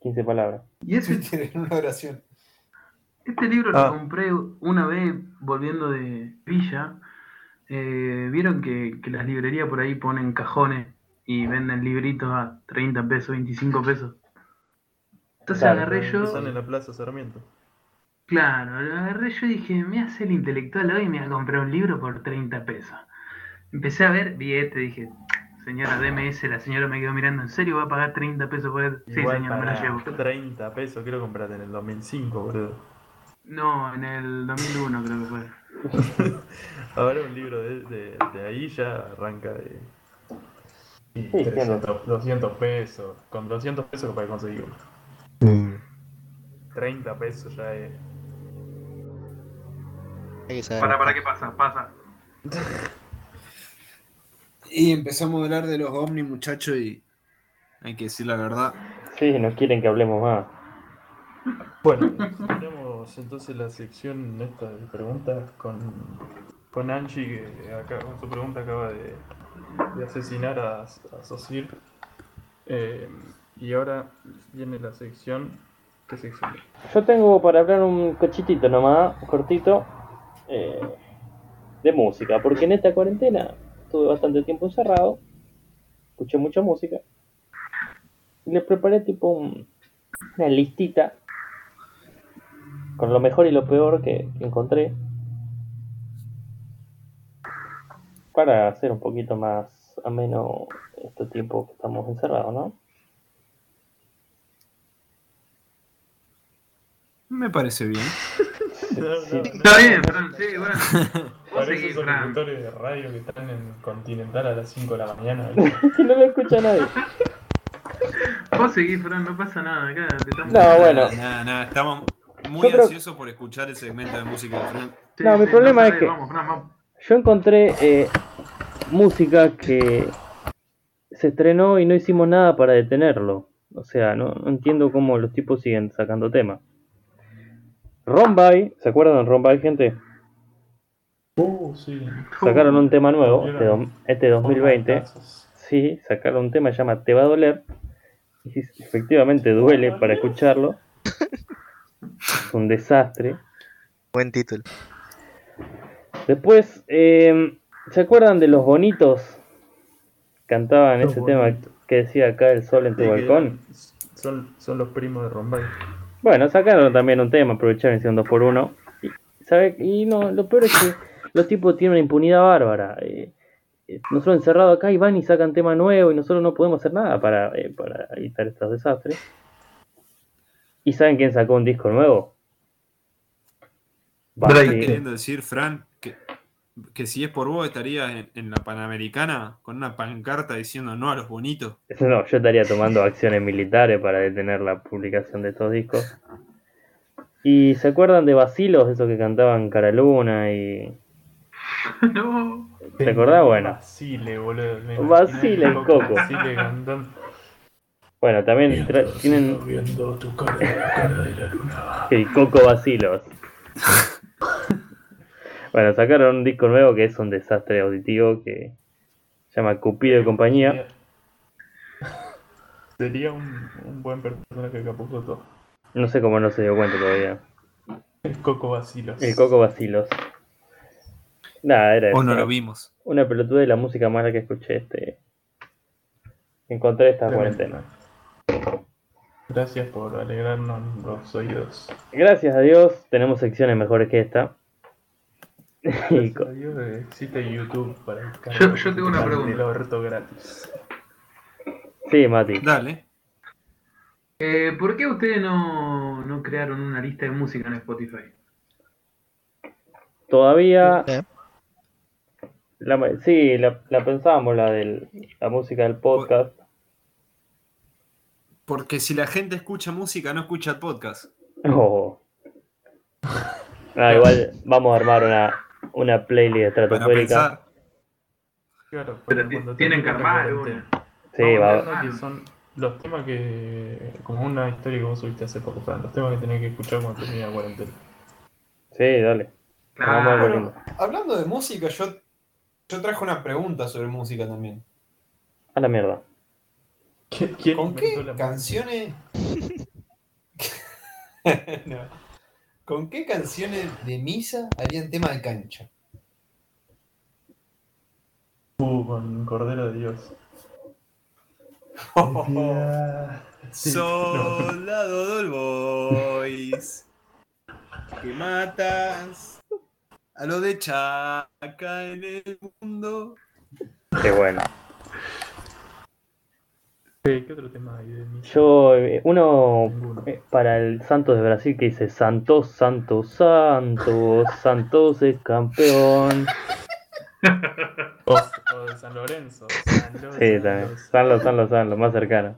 15 palabras. Y ese, en una oración. Este libro Ah. lo compré una vez volviendo de Villa. Eh, Vieron que, que las librerías por ahí ponen cajones y venden libritos a 30 pesos, 25 pesos. Entonces Claro, agarré yo, Están en la Plaza Sarmiento. claro, lo agarré yo y dije, me hace el intelectual hoy y me voy a comprar un libro por 30 pesos. Empecé a ver billete, dije, señora DMS, la señora me quedó mirando, ¿en serio va a pagar 30 pesos por él? Sí, Igual señora, me lo llevo. 30 pesos, quiero comprarte en el 2005, boludo. No, en el 2001 creo que fue. Ahora un libro de, de, de ahí ya arranca de y Sí, 300, 200 pesos. Con 200 pesos para conseguir uno. 30 pesos ya es. Hay que saber. Para, para, ¿qué pasa? Pasa. Y empezamos a hablar de los ovnis, muchachos, y hay que decir la verdad. Sí, no quieren que hablemos más. Bueno, tenemos entonces la sección esta de preguntas con, con Angie, que acá, con su pregunta acaba de, asesinar a, a Sosir. Eh, y ahora viene la sección. ¿Qué sección? Yo tengo para hablar un cochitito nomás, cortito, eh, de música, porque en esta cuarentena estuve bastante tiempo encerrado, escuché mucha música, y les preparé tipo un- una listita con lo mejor y lo peor que, encontré para hacer un poquito más ameno este tiempo que estamos encerrados, ¿no? Me parece bien. Está bien, Fran, sí, bueno. Vos Parece seguís, esos locutores de radio que están en Continental a las 5 de la mañana. que no lo escucha nadie. Vos seguís, Fran, no pasa nada. Acá te estamos... No, bueno. Nada, nada, estamos muy Yo creo- ansiosos por escuchar el segmento de música de Fran. Sí, No, mi sí, problema es que- Vamos, Fran, vamos. Yo encontré eh, música que se estrenó y no hicimos nada para detenerlo. O sea, no, no entiendo cómo los tipos siguen sacando temas. Rombay, ¿se acuerdan de Rombay, gente? Uh, sí. Sacaron un tema nuevo, este, do- este 2020. Momentazos. Sí, sacaron un tema que se llama Te va a doler. Y efectivamente duele para escucharlo. Es un desastre. Buen título. Después, eh, ¿se acuerdan de los bonitos? Cantaban Los ese tema que decía acá el sol en tu Sí, balcón. Son, son los primos de Rombay. Bueno, sacaron también un tema, aprovecharon y hicieron dos por uno. Y, ¿sabe? y no, lo peor es que los tipos tienen una impunidad bárbara. Eh, eh, nosotros encerrados acá y van y sacan tema nuevo y nosotros no podemos hacer nada para, eh, para evitar estos desastres. ¿Y saben quién sacó un disco nuevo? ¿Estás queriendo decir, Fran, que, que si es por vos estarías en, en la Panamericana con una pancarta diciendo no a los bonitos? No, yo estaría tomando acciones militares para detener la publicación de estos discos. ¿Y se acuerdan de Basilos, esos que cantaban Caraluna y... No. ¿Te acordás? Bueno. Basile, boludo. Basile, el coco. Basile cantando. Bueno, también tra- tienen Viendo tu cara, la cara de la luna. el Coco Basilos. bueno, sacaron un disco nuevo que es un desastre auditivo que se llama Cupido y compañía. Sería un, un buen personaje Capuzoto. No sé cómo no se dio cuenta todavía. El Coco Basilos. El Coco Basilos. Nada, era O no lo vimos. una pelotuda de la música mala que escuché este. Encontré esta cuarentena. Gracias por alegrarnos los oídos. Gracias a Dios tenemos secciones mejores que esta. Gracias a Dios existe YouTube para el Yo- yo tengo una pregunta. gratis. sí, Mati. Dale. Eh, ¿Por qué ustedes no, no crearon una lista de música en Spotify? Todavía. ¿Eh? La, sí, la, la pensábamos, la de la música del podcast. Porque si la gente escucha música, no escucha el podcast. Oh. Ah, igual vamos a armar una, una playlist estratosférica. Claro, Pero cuando tienen que armar una. Sí, Vamos va. que son los temas que. Como una historia que vos subiste hace poco, Fran. Los temas que tenés que escuchar cuando termine la cuarentena. Sí, dale. Vamos Claro. volviendo. hablando de música, yo, yo traje una pregunta sobre música también. A la mierda. ¿Quién, quién ¿Con qué la canciones? No. ¿Con qué canciones de misa harían tema de cancha? Uh, con Cordero de Dios. Soldado del Boys, que matas a lo de Chaca en el mundo. Qué bueno. ¿Qué, qué otro tema hay de mí? Yo, eh, uno Ninguno. eh, para el Santos de Brasil que dice Santos, Santos, Santos, Santos es campeón. O, o de San Lorenzo. San Lo- Sí, San también. Lo- Sanlo, Sanlo, Sanlo, más cercano.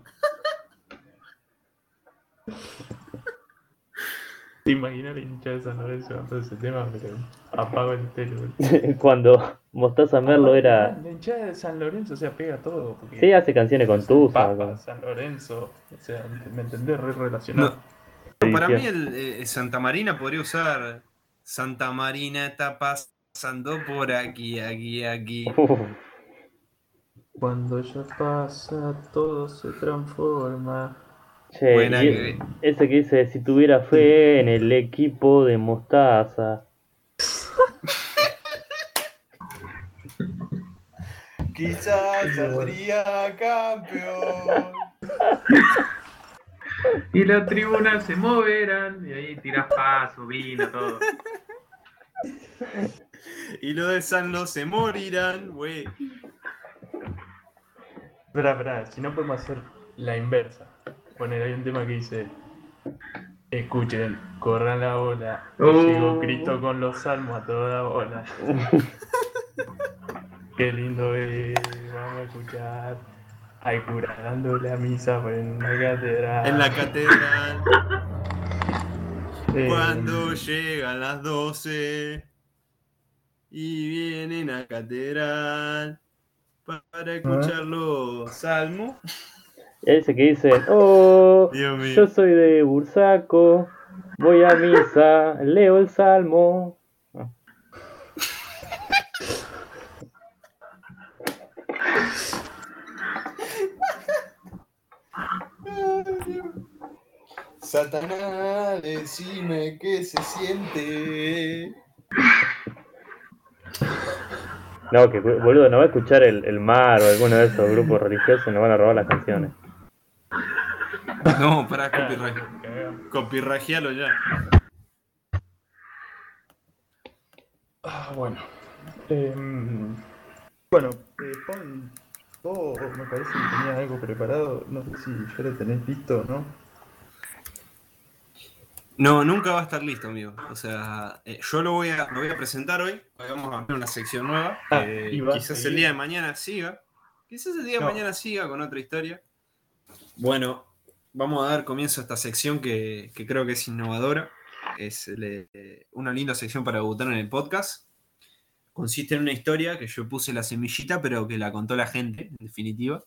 ¿Te imaginas la hincha de San Lorenzo todo ese tema? Pero apago el telo. Cuando Mostaza Merlo era. La hinchada de San Lorenzo, o sea, pega todo. Porque Sí, hace canciones con Tusa. Con- San Lorenzo, o sea, ¿me entendés? Re relacionado. No, para mí el, eh, Santa Marina podría usar Santa Marina está pasando por aquí, aquí, aquí. Cuando ya pasa, todo se transforma. Che, Buena y que- ese que dice: si tuviera fe en el equipo de Mostaza. Quizás saldría campeón. Y las tribunas se moverán. Y ahí tirás paso, vino, todo. Y los de San no se morirán, güey. Espera, espera, si no podemos hacer la inversa. Poner ahí un tema que dice: Escuchen, corran la bola. Oh. Llegó Cristo con los salmos a toda bola. Qué lindo es, vamos a escuchar. Hay cura dando la misa en la catedral. En la catedral, Eh, cuando llegan las 12 y vienen a catedral para escuchar los salmos. Ese que dice: Oh, yo soy de Bursaco. Voy a misa, leo el salmo. Satanás, decime qué se siente. No, que boludo, no va a escuchar el, el mar o alguno de esos grupos religiosos y nos van a robar las canciones. No, para ah, copyright. cagá. Copyrigíalo ya. Ah, bueno. Em, bueno, eh, Juan, vos me parece que tenías algo preparado. No sé si ya lo tenés listo, ¿no? No, nunca va a estar listo, amigo. O sea, eh, yo lo voy a, lo voy a presentar hoy. Hoy Vamos a abrir una sección nueva. Ah, Eh, quizás el día de mañana siga. Quizás el día de mañana siga con otra historia. Bueno, vamos a dar comienzo a esta sección que, creo que es innovadora. Es una linda sección para debutar en el podcast. Consiste en una historia que yo puse la semillita, pero que la contó la gente, en definitiva.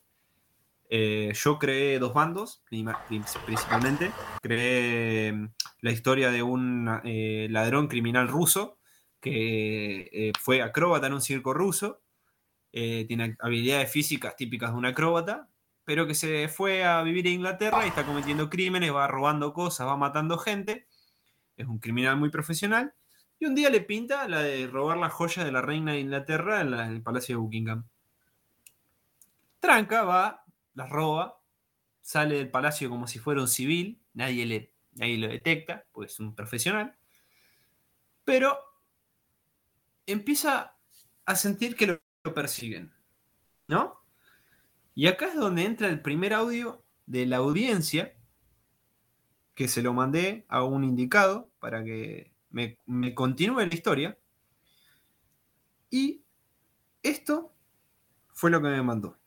Eh, yo creé dos bandos, principalmente. Creé mm, la historia de un eh, ladrón criminal ruso que eh, fue acróbata en un circo ruso. tiene habilidades físicas típicas de un acróbata, pero que se fue a vivir a Inglaterra y está cometiendo crímenes, va robando cosas, va matando gente. Es un criminal muy profesional. Y un día le pinta la de robar las joyas de la reina de Inglaterra en, el Palacio de Buckingham. Tranca, va, las roba, sale del palacio como si fuera un civil, nadie, le, nadie lo detecta, porque es un profesional, pero empieza a sentir que lo persiguen, ¿no? Y acá es donde entra el primer audio de la audiencia, que se lo mandé a un indicado para que me, continúe la historia. Y esto fue lo que me mandó.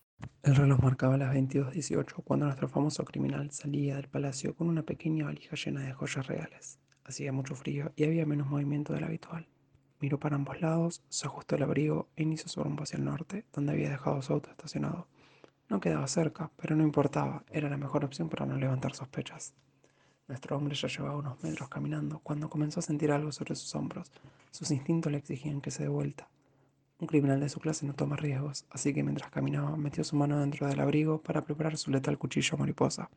El reloj marcaba las 22.18 cuando nuestro famoso criminal salía del palacio con una pequeña valija llena de joyas reales. Hacía mucho frío y había menos movimiento del habitual. Miró para ambos lados, se ajustó el abrigo e inició su rumbo hacia el norte, donde había dejado su auto estacionado. No quedaba cerca, pero no importaba, era la mejor opción para no levantar sospechas. Nuestro hombre ya llevaba unos metros caminando cuando comenzó a sentir algo sobre sus hombros. Sus instintos le exigían que se dé vuelta. Un criminal de su clase no toma riesgos, así que mientras caminaba metió su mano dentro del abrigo para preparar su letal cuchillo mariposa.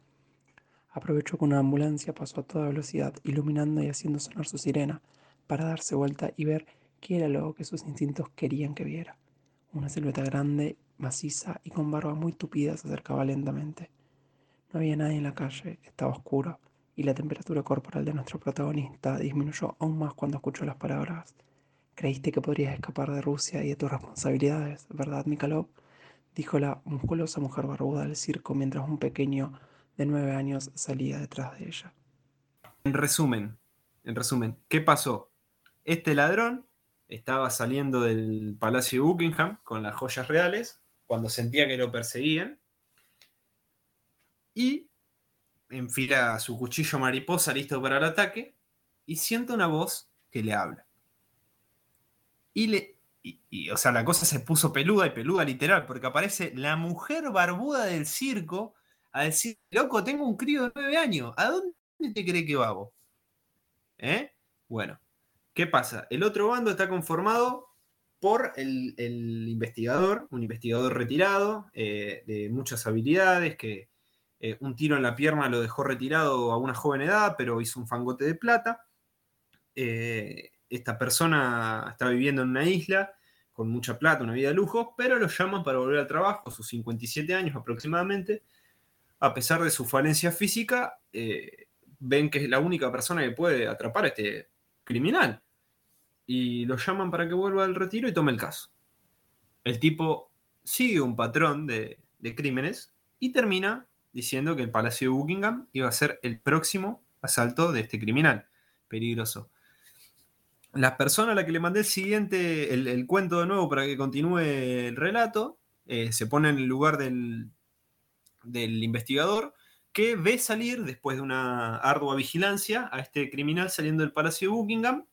Aprovechó que una ambulancia pasó a toda velocidad, iluminando y haciendo sonar su sirena, para darse vuelta y ver qué era lo que sus instintos querían que viera. Una silueta grande, maciza y con barba muy tupida se acercaba lentamente. No había nadie en la calle, estaba oscuro, y la temperatura corporal de nuestro protagonista disminuyó aún más cuando escuchó las palabras Creíste que podrías escapar de Rusia y de tus responsabilidades, ¿verdad, Mikhailov? Dijo la musculosa mujer barbuda del circo mientras un pequeño de nueve años salía detrás de ella. En resumen, en resumen, ¿qué pasó? Este ladrón estaba saliendo del Palacio de Buckingham con las joyas reales cuando sentía que lo perseguían y enfila su cuchillo mariposa listo para el ataque y siente una voz que le habla. Y le. y- o sea, la cosa se puso peluda y peluda literal, porque aparece la mujer barbuda del circo a decir: Loco, tengo un crío de nueve años. ¿A dónde te cree que va vos? ¿Eh? Bueno, ¿qué pasa? El otro bando está conformado por el, investigador, un investigador retirado, eh, de muchas habilidades, que eh, un tiro en la pierna lo dejó retirado a una joven edad, pero hizo un fangote de plata. Eh, esta persona está viviendo en una isla con mucha plata, una vida de lujo, pero lo llaman para volver al trabajo, sus 57 años aproximadamente. A pesar de su falencia física, ven que es la única persona que puede atrapar a este criminal. Y lo llaman para que vuelva al retiro y tome el caso. El tipo sigue un patrón de, crímenes y termina diciendo que el Palacio de Buckingham iba a ser el próximo asalto de este criminal peligroso. La persona a la que le mandé el siguiente, el, el cuento de nuevo para que continúe el relato, eh, se pone en el lugar del, del investigador que ve salir, después de una ardua vigilancia, a este criminal saliendo del Palacio de Buckingham,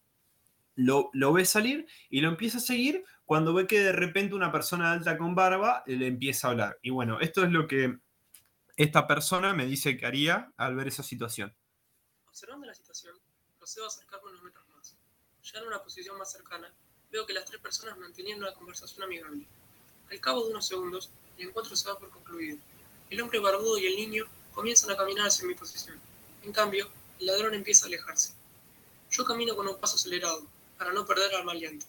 lo, lo ve salir y lo empieza a seguir cuando ve que de repente una persona alta con barba le empieza a hablar. Y bueno, esto es lo que esta persona me dice que haría al ver esa situación. Observando la situación, procedo a acercarme unos metros más. Ya en una posición más cercana, veo que las tres personas mantenían una conversación amigable. Al cabo de unos segundos, el encuentro se da por concluido. El hombre barbudo y el niño comienzan a caminar hacia mi posición. En cambio, el ladrón empieza a alejarse. Yo camino con un paso acelerado, para no perder al maleante.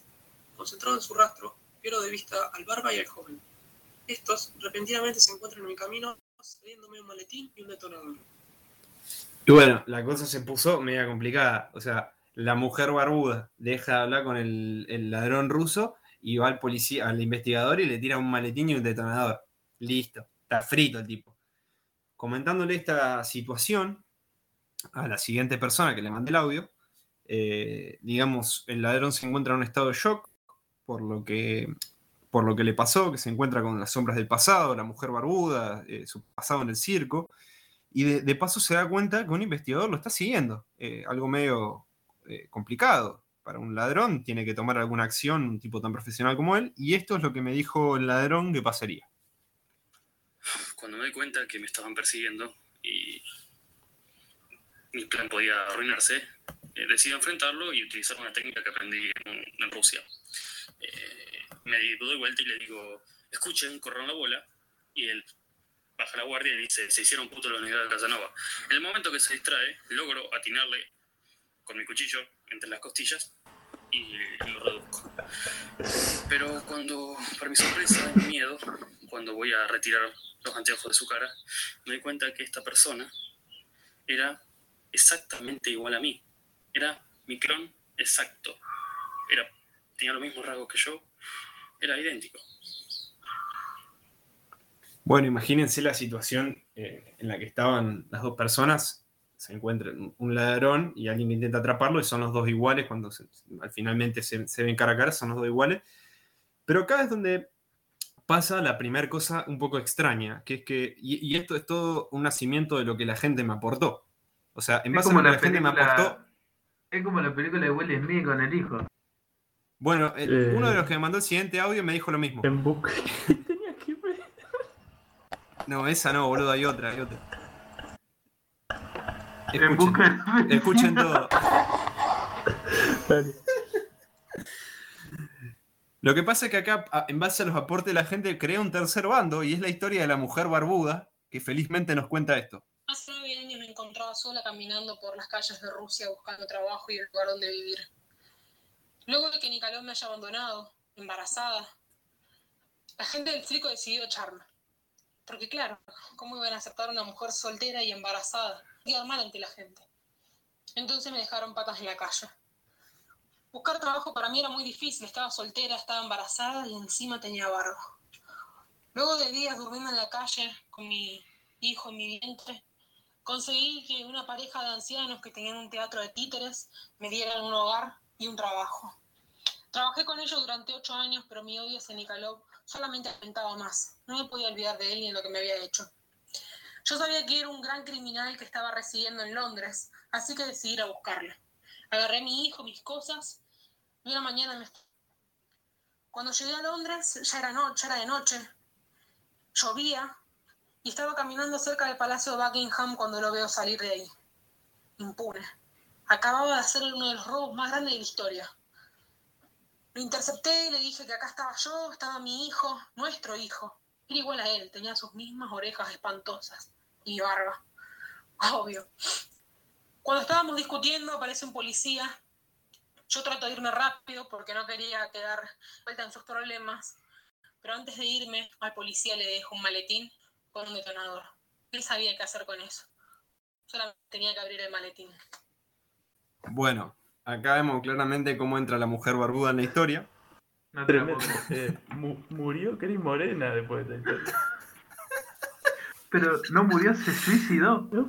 Concentrado en su rastro, pierdo de vista al barba y al joven. Estos repentinamente se encuentran en mi camino, cediéndome un maletín y un detonador. Y bueno, la cosa se puso media complicada. O sea, la mujer barbuda deja de hablar con el, ladrón ruso y va al policía, al investigador y le tira un maletín y un detonador. Listo, está frito el tipo. Comentándole esta situación a la siguiente persona que le mandé el audio, eh, digamos, el ladrón se encuentra en un estado de shock por lo que, por lo que le pasó, que se encuentra con las sombras del pasado, la mujer barbuda, eh, su pasado en el circo, y de, paso se da cuenta que un investigador lo está siguiendo, eh, algo medio eh, complicado. Para un ladrón tiene que tomar alguna acción, un tipo tan profesional como él, y esto es lo que me dijo el ladrón que pasaría. Cuando me di cuenta que me estaban persiguiendo y mi plan podía arruinarse, eh, decidí enfrentarlo y utilizar una técnica que aprendí en, en Rusia. Eh, me doy vuelta y le digo, escuchen, corran la bola, y él baja la guardia y dice, se hicieron putos los negros de Casanova. En el momento que se distrae, logro atinarle con mi cuchillo entre las costillas y lo reduzco. Pero cuando, para mi sorpresa y mi miedo, cuando voy a retirar los anteojos de su cara, me doy cuenta que esta persona era exactamente igual a mí. Era mi clon exacto. Era, tenía los mismos rasgos que yo. Era idéntico. Bueno, imagínense la situación eh, en la que estaban las dos personas. Se encuentran un ladrón y alguien que intenta atraparlo y son los dos iguales. Cuando se- al finalmente se, se ven cara a cara, son los dos iguales. Pero acá es donde pasa la primera cosa un poco extraña, que es que, y, y esto es todo un nacimiento de lo que la gente me aportó. O sea, en base a lo que la gente me aportó, Es como la película de Will Smith con el hijo. bueno, el- Eh. uno de los que me mandó el siguiente audio me dijo lo mismo. En busca. Tenía que ver. No, esa no, boludo, hay otra, hay otra. En Escuchen, busca escuchen todo. Dale. Lo que pasa es que acá, en base a los aportes de la gente, crea un tercer bando y es la historia de la mujer barbuda que felizmente nos cuenta esto. Hace nueve sola caminando por las calles de Rusia buscando trabajo y un lugar donde vivir. Luego de que Nicolás me haya abandonado, embarazada, la gente del circo decidió echarme. Porque claro, ¿cómo iban a aceptar una mujer soltera y embarazada? Quedar mal ante la gente. Entonces me dejaron patas en la calle. Buscar trabajo para mí era muy difícil, estaba soltera, estaba embarazada y encima tenía barba. Luego de días durmiendo en la calle con mi hijo en mi vientre, conseguí que una pareja de ancianos que tenían un teatro de títeres me dieran un hogar y un trabajo. Trabajé con ellos durante ocho años, pero mi odio hacia Nikolov solamente aumentaba más. No me podía olvidar de él ni de lo que me había hecho. Yo sabía que era un gran criminal que estaba residiendo en Londres, así que decidí ir a buscarlo. Agarré a mi hijo, mis cosas, y una mañana me... Cuando llegué a Londres, ya era noche, ya era de noche, llovía, y estaba caminando cerca del Palacio Buckingham cuando lo veo salir de ahí, impune. Acababa de hacer uno de los robos más grandes de la historia. Lo intercepté y le dije que acá estaba yo, estaba mi hijo, nuestro hijo. Era igual a él, tenía sus mismas orejas espantosas y barba. Obvio. Cuando estábamos discutiendo, aparece un policía. Yo trato de irme rápido porque no quería quedar vuelta en sus problemas. Pero antes de irme, al policía le dejo un maletín con un detonador. Él sabía qué hacer con eso. Solamente tenía que abrir el maletín. Bueno, acá vemos claramente cómo entra la mujer barbuda en la historia. No. Eh, mu- murió Cris Morena después de esta historia. Pero no murió, se suicidó. No,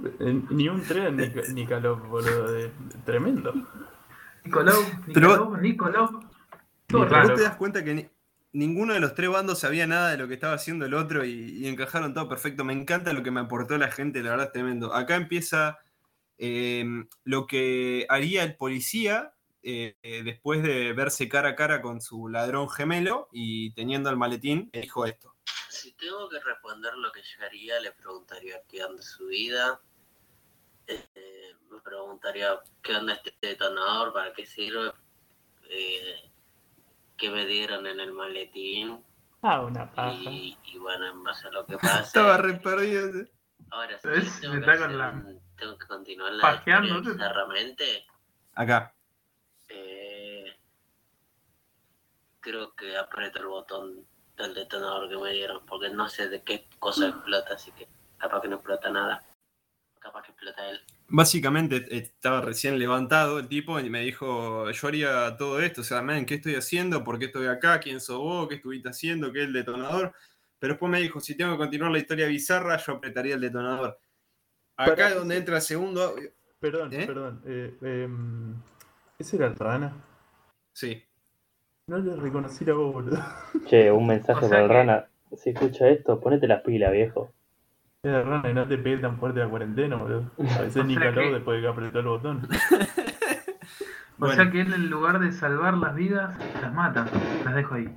ni un tren ni, ni calor, boludo. de- tremendo. Nicolau, Pero- Nicolau, Nicolau. Todo Pero Vos raro. te das cuenta que ni- ninguno de los tres bandos sabía nada de lo que estaba haciendo el otro y, encajaron todo perfecto. Me encanta lo que me aportó la gente, la verdad es tremendo. Acá empieza eh, lo que haría el policía eh, eh, después de verse cara a cara con su ladrón gemelo y teniendo el maletín, dijo esto. Si tengo que responder lo que yo haría, le preguntaría qué onda su vida. Eh, me preguntaría qué onda este detonador, para qué sirve, eh, qué me dieron en el maletín. Ah, una paja. Y, y bueno, en base a lo que pasa. Estaba re perdido. Ahora sí, ¿Ves? tengo Me que, hacer la- tengo que continuar la bizarramente. Acá. Eh, creo que aprieto el botón del detonador que me dieron, porque no sé de qué cosa explota, así que capaz que no explota nada. Capaz que explota él. Básicamente eh, estaba recién levantado el tipo y me dijo, yo haría todo esto, o sea, man, ¿qué estoy haciendo? ¿Por qué estoy acá? ¿Quién sos vos? ¿Qué estuviste haciendo? ¿Qué es el detonador? Pero después me dijo, si tengo que continuar la historia bizarra, yo apretaría el detonador. Acá es donde entra el segundo audio. Perdón, ¿Eh? perdón. Eh, em, ¿Ese era el rana? Sí. No le reconocí la voz, boludo. Che, un mensaje O sea para el que- rana. Si escucha esto, ponete las pilas, viejo. Era rana y no te pegué tan fuerte la cuarentena, boludo. A veces ni sea calor que- después de que apretó el botón. O Bueno. sea que él en lugar de salvar las vidas, las mata. Las dejo ahí.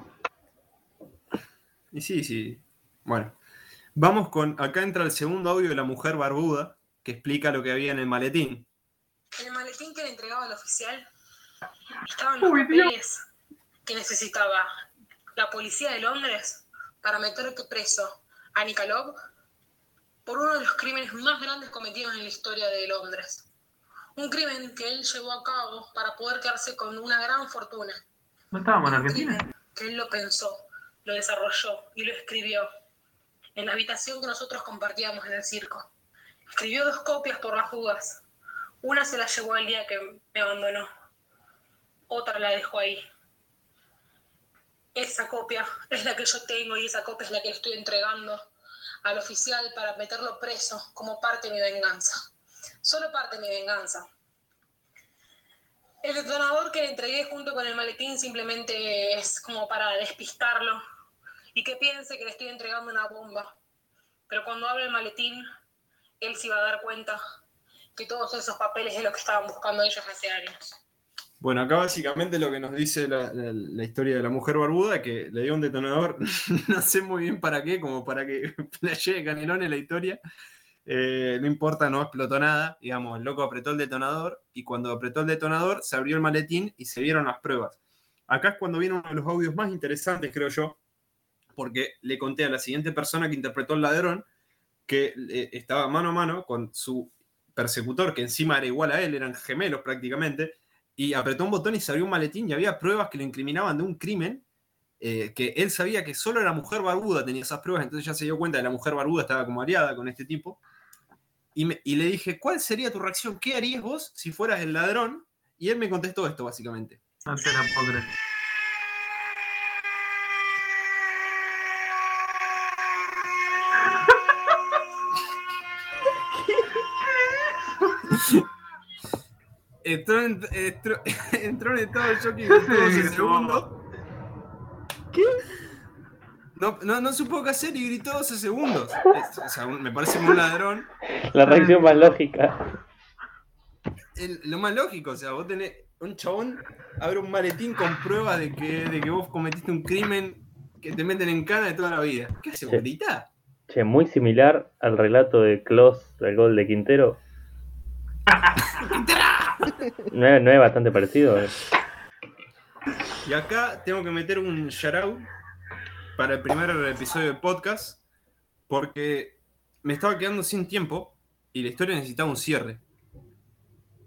Y sí, sí. Bueno. Vamos con, acá entra el segundo audio de la mujer barbuda, que explica lo que había en el maletín. En el maletín que le entregaba al oficial estaban los Uy, Dios. que necesitaba la policía de Londres para meter preso a Nikolov por uno de los crímenes más grandes cometidos en la historia de Londres. Un crimen que él llevó a cabo para poder quedarse con una gran fortuna. ¿No estábamos en Argentina? que él lo pensó, lo desarrolló y lo escribió en la habitación que nosotros compartíamos en el circo. Escribió dos copias por las dudas. Una se la llevó el día que me abandonó. Otra la dejó ahí. Esa copia es la que yo tengo y esa copia es la que le estoy entregando al oficial para meterlo preso como parte de mi venganza. Solo parte de mi venganza. El detonador que le entregué junto con el maletín simplemente es como para despistarlo y que piense que le estoy entregando una bomba. Pero cuando abra el maletín, él se va a dar cuenta que todos esos papeles es lo que estaban buscando ellos hace años. Bueno, acá básicamente lo que nos dice la, historia de la mujer barbuda, que le dio un detonador, no sé muy bien para qué, como para que canelón en la historia. Eh, no importa, no explotó nada. Digamos, el loco apretó el detonador y cuando apretó el detonador se abrió el maletín y se vieron las pruebas. Acá es cuando viene uno de los audios más interesantes, creo yo, porque le conté a la siguiente persona que interpretó el ladrón que eh, estaba mano a mano con su persecutor, que encima era igual a él, eran gemelos prácticamente, y apretó un botón y se abrió un maletín y había pruebas que lo incriminaban de un crimen eh, que él sabía que solo la mujer barbuda tenía esas pruebas, entonces ya se dio cuenta que la mujer barbuda estaba como aliada con este tipo. Y, me- y le dije, ¿cuál sería tu reacción? ¿Qué harías vos si fueras el ladrón? Y él me contestó esto, básicamente. Entró en, entró, entró en estado de shock y gritó 12 segundos. ¿Qué? No, no, no supo qué hacer y gritó 12 segundos. O sea, me parece un ladrón. La reacción más lógica. el- lo más lógico, o sea, vos tenés un chabón, abre un maletín con pruebas de que, de que vos cometiste un crimen que te meten en cana de toda la vida. ¿Qué hace? Che, muy similar al relato de Klaus del gol de Quintero. ¿No es, no es bastante parecido? eh? Y acá tengo que meter un shoutout para el primer episodio del podcast porque me estaba quedando sin tiempo y la historia necesitaba un cierre.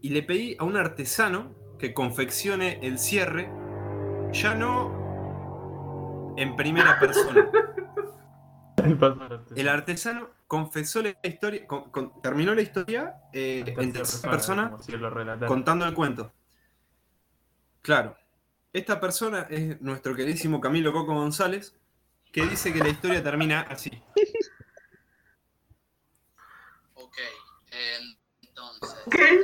Y le pedí a un artesano que confeccione el cierre, ya no en primera persona. El artesano confesó la historia, con- con- terminó la historia eh, en tercera persona si contando el cuento. Claro. Esta persona es nuestro queridísimo Camilo Coco González, que dice que la historia termina así. Ok, entonces. Ok. eh,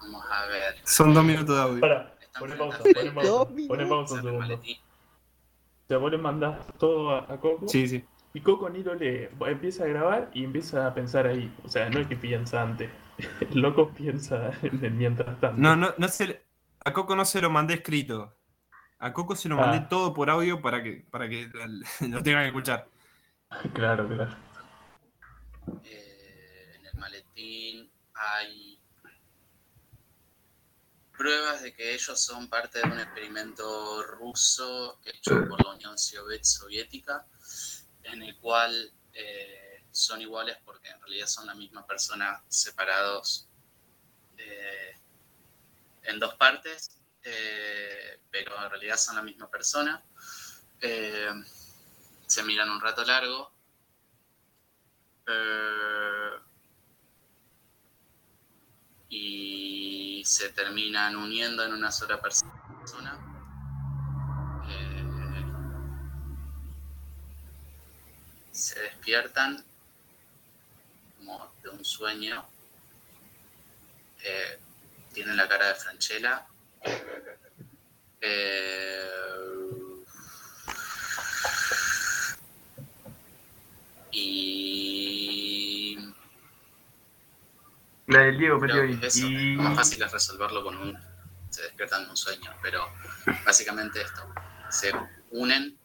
vamos a ver. Son dos minutos de audio. Pará, Están poné frente a pausa, poné pausa, poné pausa un segundo. Sea, vos le mandás todo a, a Coco Sí, sí. y Coco ni lo lee. Empieza a grabar y empieza a pensar ahí. O sea, no es que piensa antes. El loco piensa en el mientras tanto. No, no, no se le- a Coco no se lo mandé escrito. A Coco se lo mandé Ah. todo por audio para que, para que lo tengan que escuchar. Claro, claro. Eh, en el maletín hay pruebas de que ellos son parte de un experimento ruso hecho por la Unión Soviética, en el cual eh, son iguales porque en realidad son la misma persona separados eh, en dos partes, eh, pero en realidad son la misma persona. Se miran un rato largo. eh, se terminan uniendo en una sola persona. Eh, se despiertan como de un sueño. Eh, tienen la cara de Franchella. Eh, y La del Diego metió ahí. que eso, Y lo más fácil es resolverlo con un se despiertan de un sueño, pero básicamente esto, se unen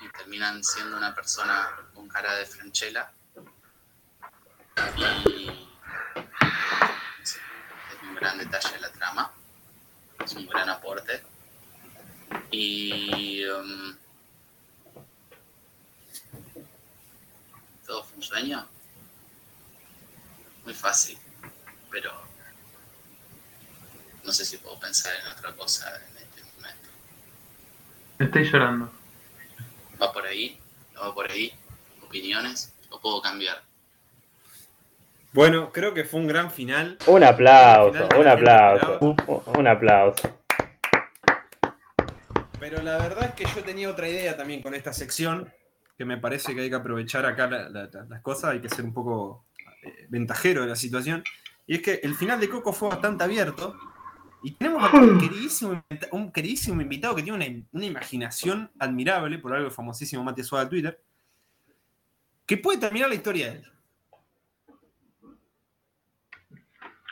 y terminan siendo una persona con cara de Franchella. Y sí, es un gran detalle de la trama, es un gran aporte. Y um, todo fue un sueño, muy fácil, pero no sé si puedo pensar en otra cosa en este momento. estoy llorando. ¿Va por ahí? ¿No va por ahí? ¿Opiniones? ¿O puedo cambiar? Bueno, creo que fue un gran final. Un aplauso, final, un aplauso. Un, un aplauso. Pero la verdad es que yo tenía otra idea también con esta sección, que me parece que hay que aprovechar acá la- la- la- las cosas, hay que ser un poco eh, ventajero de la situación. Y es que el final de Coco fue bastante abierto. Y tenemos un queridísimo, un queridísimo invitado que tiene una, una imaginación admirable, por algo famosísimo Mati Suárez de Twitter, que puede terminar la historia de él.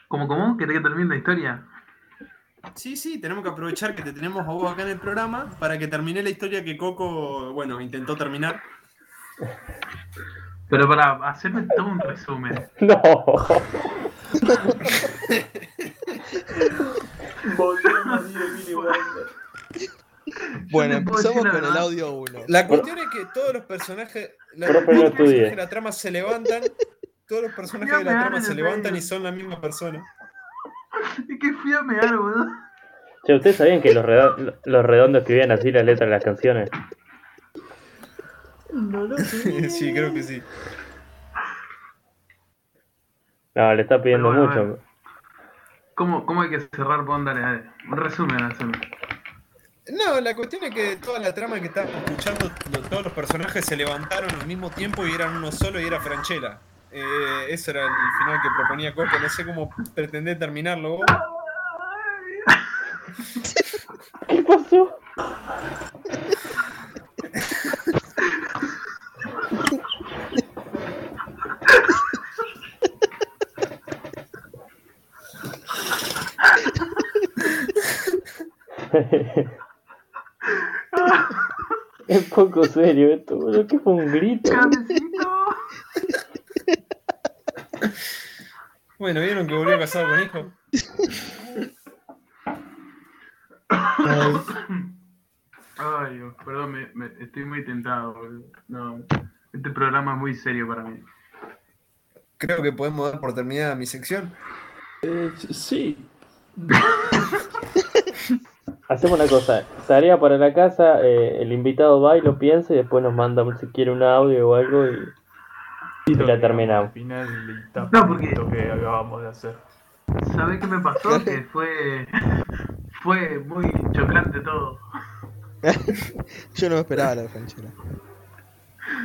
¿Cómo, cómo? ¿Querés que termine la historia? Sí, sí, tenemos que aprovechar que te tenemos a vos acá en el programa para que termine la historia que Coco, bueno, intentó terminar. Pero para hacerme todo un resumen. No. Bueno, empezamos con el audio 1. La cuestión es que todos los personajes, la, Profe, no todos los estudie. personajes de la trama se levantan, todos los personajes de la trama se levantan y son la misma persona. Es que fui a mear, boludo. Che, ¿ustedes sabían que los, redo- los redondos escribían así las letras de las canciones? sí, creo que sí. No, le está pidiendo bueno, mucho. ¿Cómo, ¿Cómo hay que cerrar? Pon, dale, dale. Un resumen, resumen. No, la cuestión es que toda la trama que estábamos escuchando, todos los personajes se levantaron al mismo tiempo y eran uno solo y era Franchella. Eh, ese era el final que proponía Coco, no sé cómo pretendés terminarlo vos. ¿Qué pasó? es poco serio esto, boludo. ¿Qué fue un grito? ¡Cabecito! Bueno, ¿vieron que volvió casado con hijo? Ay, Dios, perdón, me, me- estoy muy tentado. boludo. No, este programa es muy serio para mí. Creo que podemos dar por terminada mi sección. Eh, sí. Hacemos una cosa, tarea para la casa, eh, el invitado va y lo piensa y después nos manda si quiere un audio o algo y, y la terminamos. Al final No, porque- que acabamos de hacer. ¿Sabés qué me pasó? Que fue, fue muy chocante todo. Yo no me esperaba la ranchera.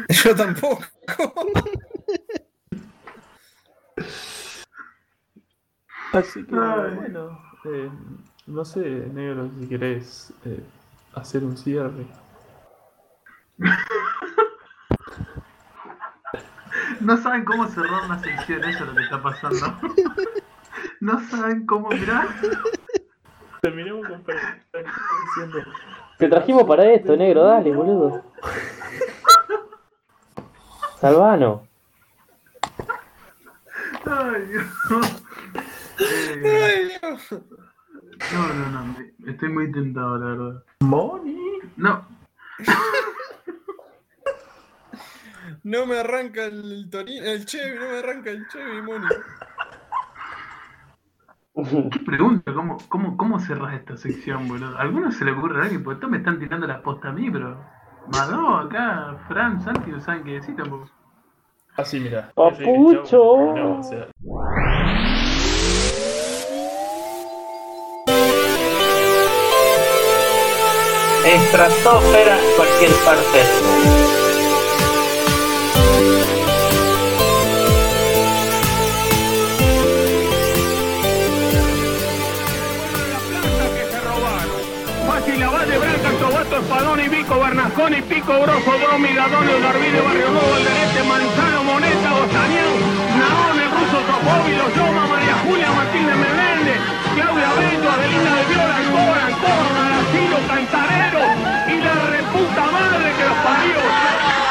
Yo tampoco. Así que, Ay. bueno, eh, no sé, negro, si querés eh, hacer un cierre. No saben cómo cerrar una sección, eso es lo que está pasando. No saben cómo, mirá. Terminemos con diciendo. Te trajimos para esto, negro, dale, boludo. Salvano. Ay, Dios. Eh, no, no, no, me- estoy muy tentado, la verdad. Moni. No, No me arranca el Torino, el Chevy, no me arranca el Chevy, Moni. qué pregunta, ¿cómo, cómo, cómo cerras esta sección, boludo? ¿A alguno se le ocurre a alguien? Porque todos me están tirando la posta a mí, pero. Madó, acá, Fran, Santi, no saben qué decir tampoco. Así, mira. Papucho. estratosfera cualquier parte del mundo. Espadón y Vico, Bernascón y Pico, Broso, Bromi, Gadonio, Garbide, Barrio Nuevo, Alderete, Manzano, Moneta, Bostanián, Naón, el ruso Trofóvilo, Loma, María Julia, Martínez Meléndez, Claudia Bento, Adelina de Viola, Alcora, Córdoba, asesino cantarero y la reputa madre que los parió.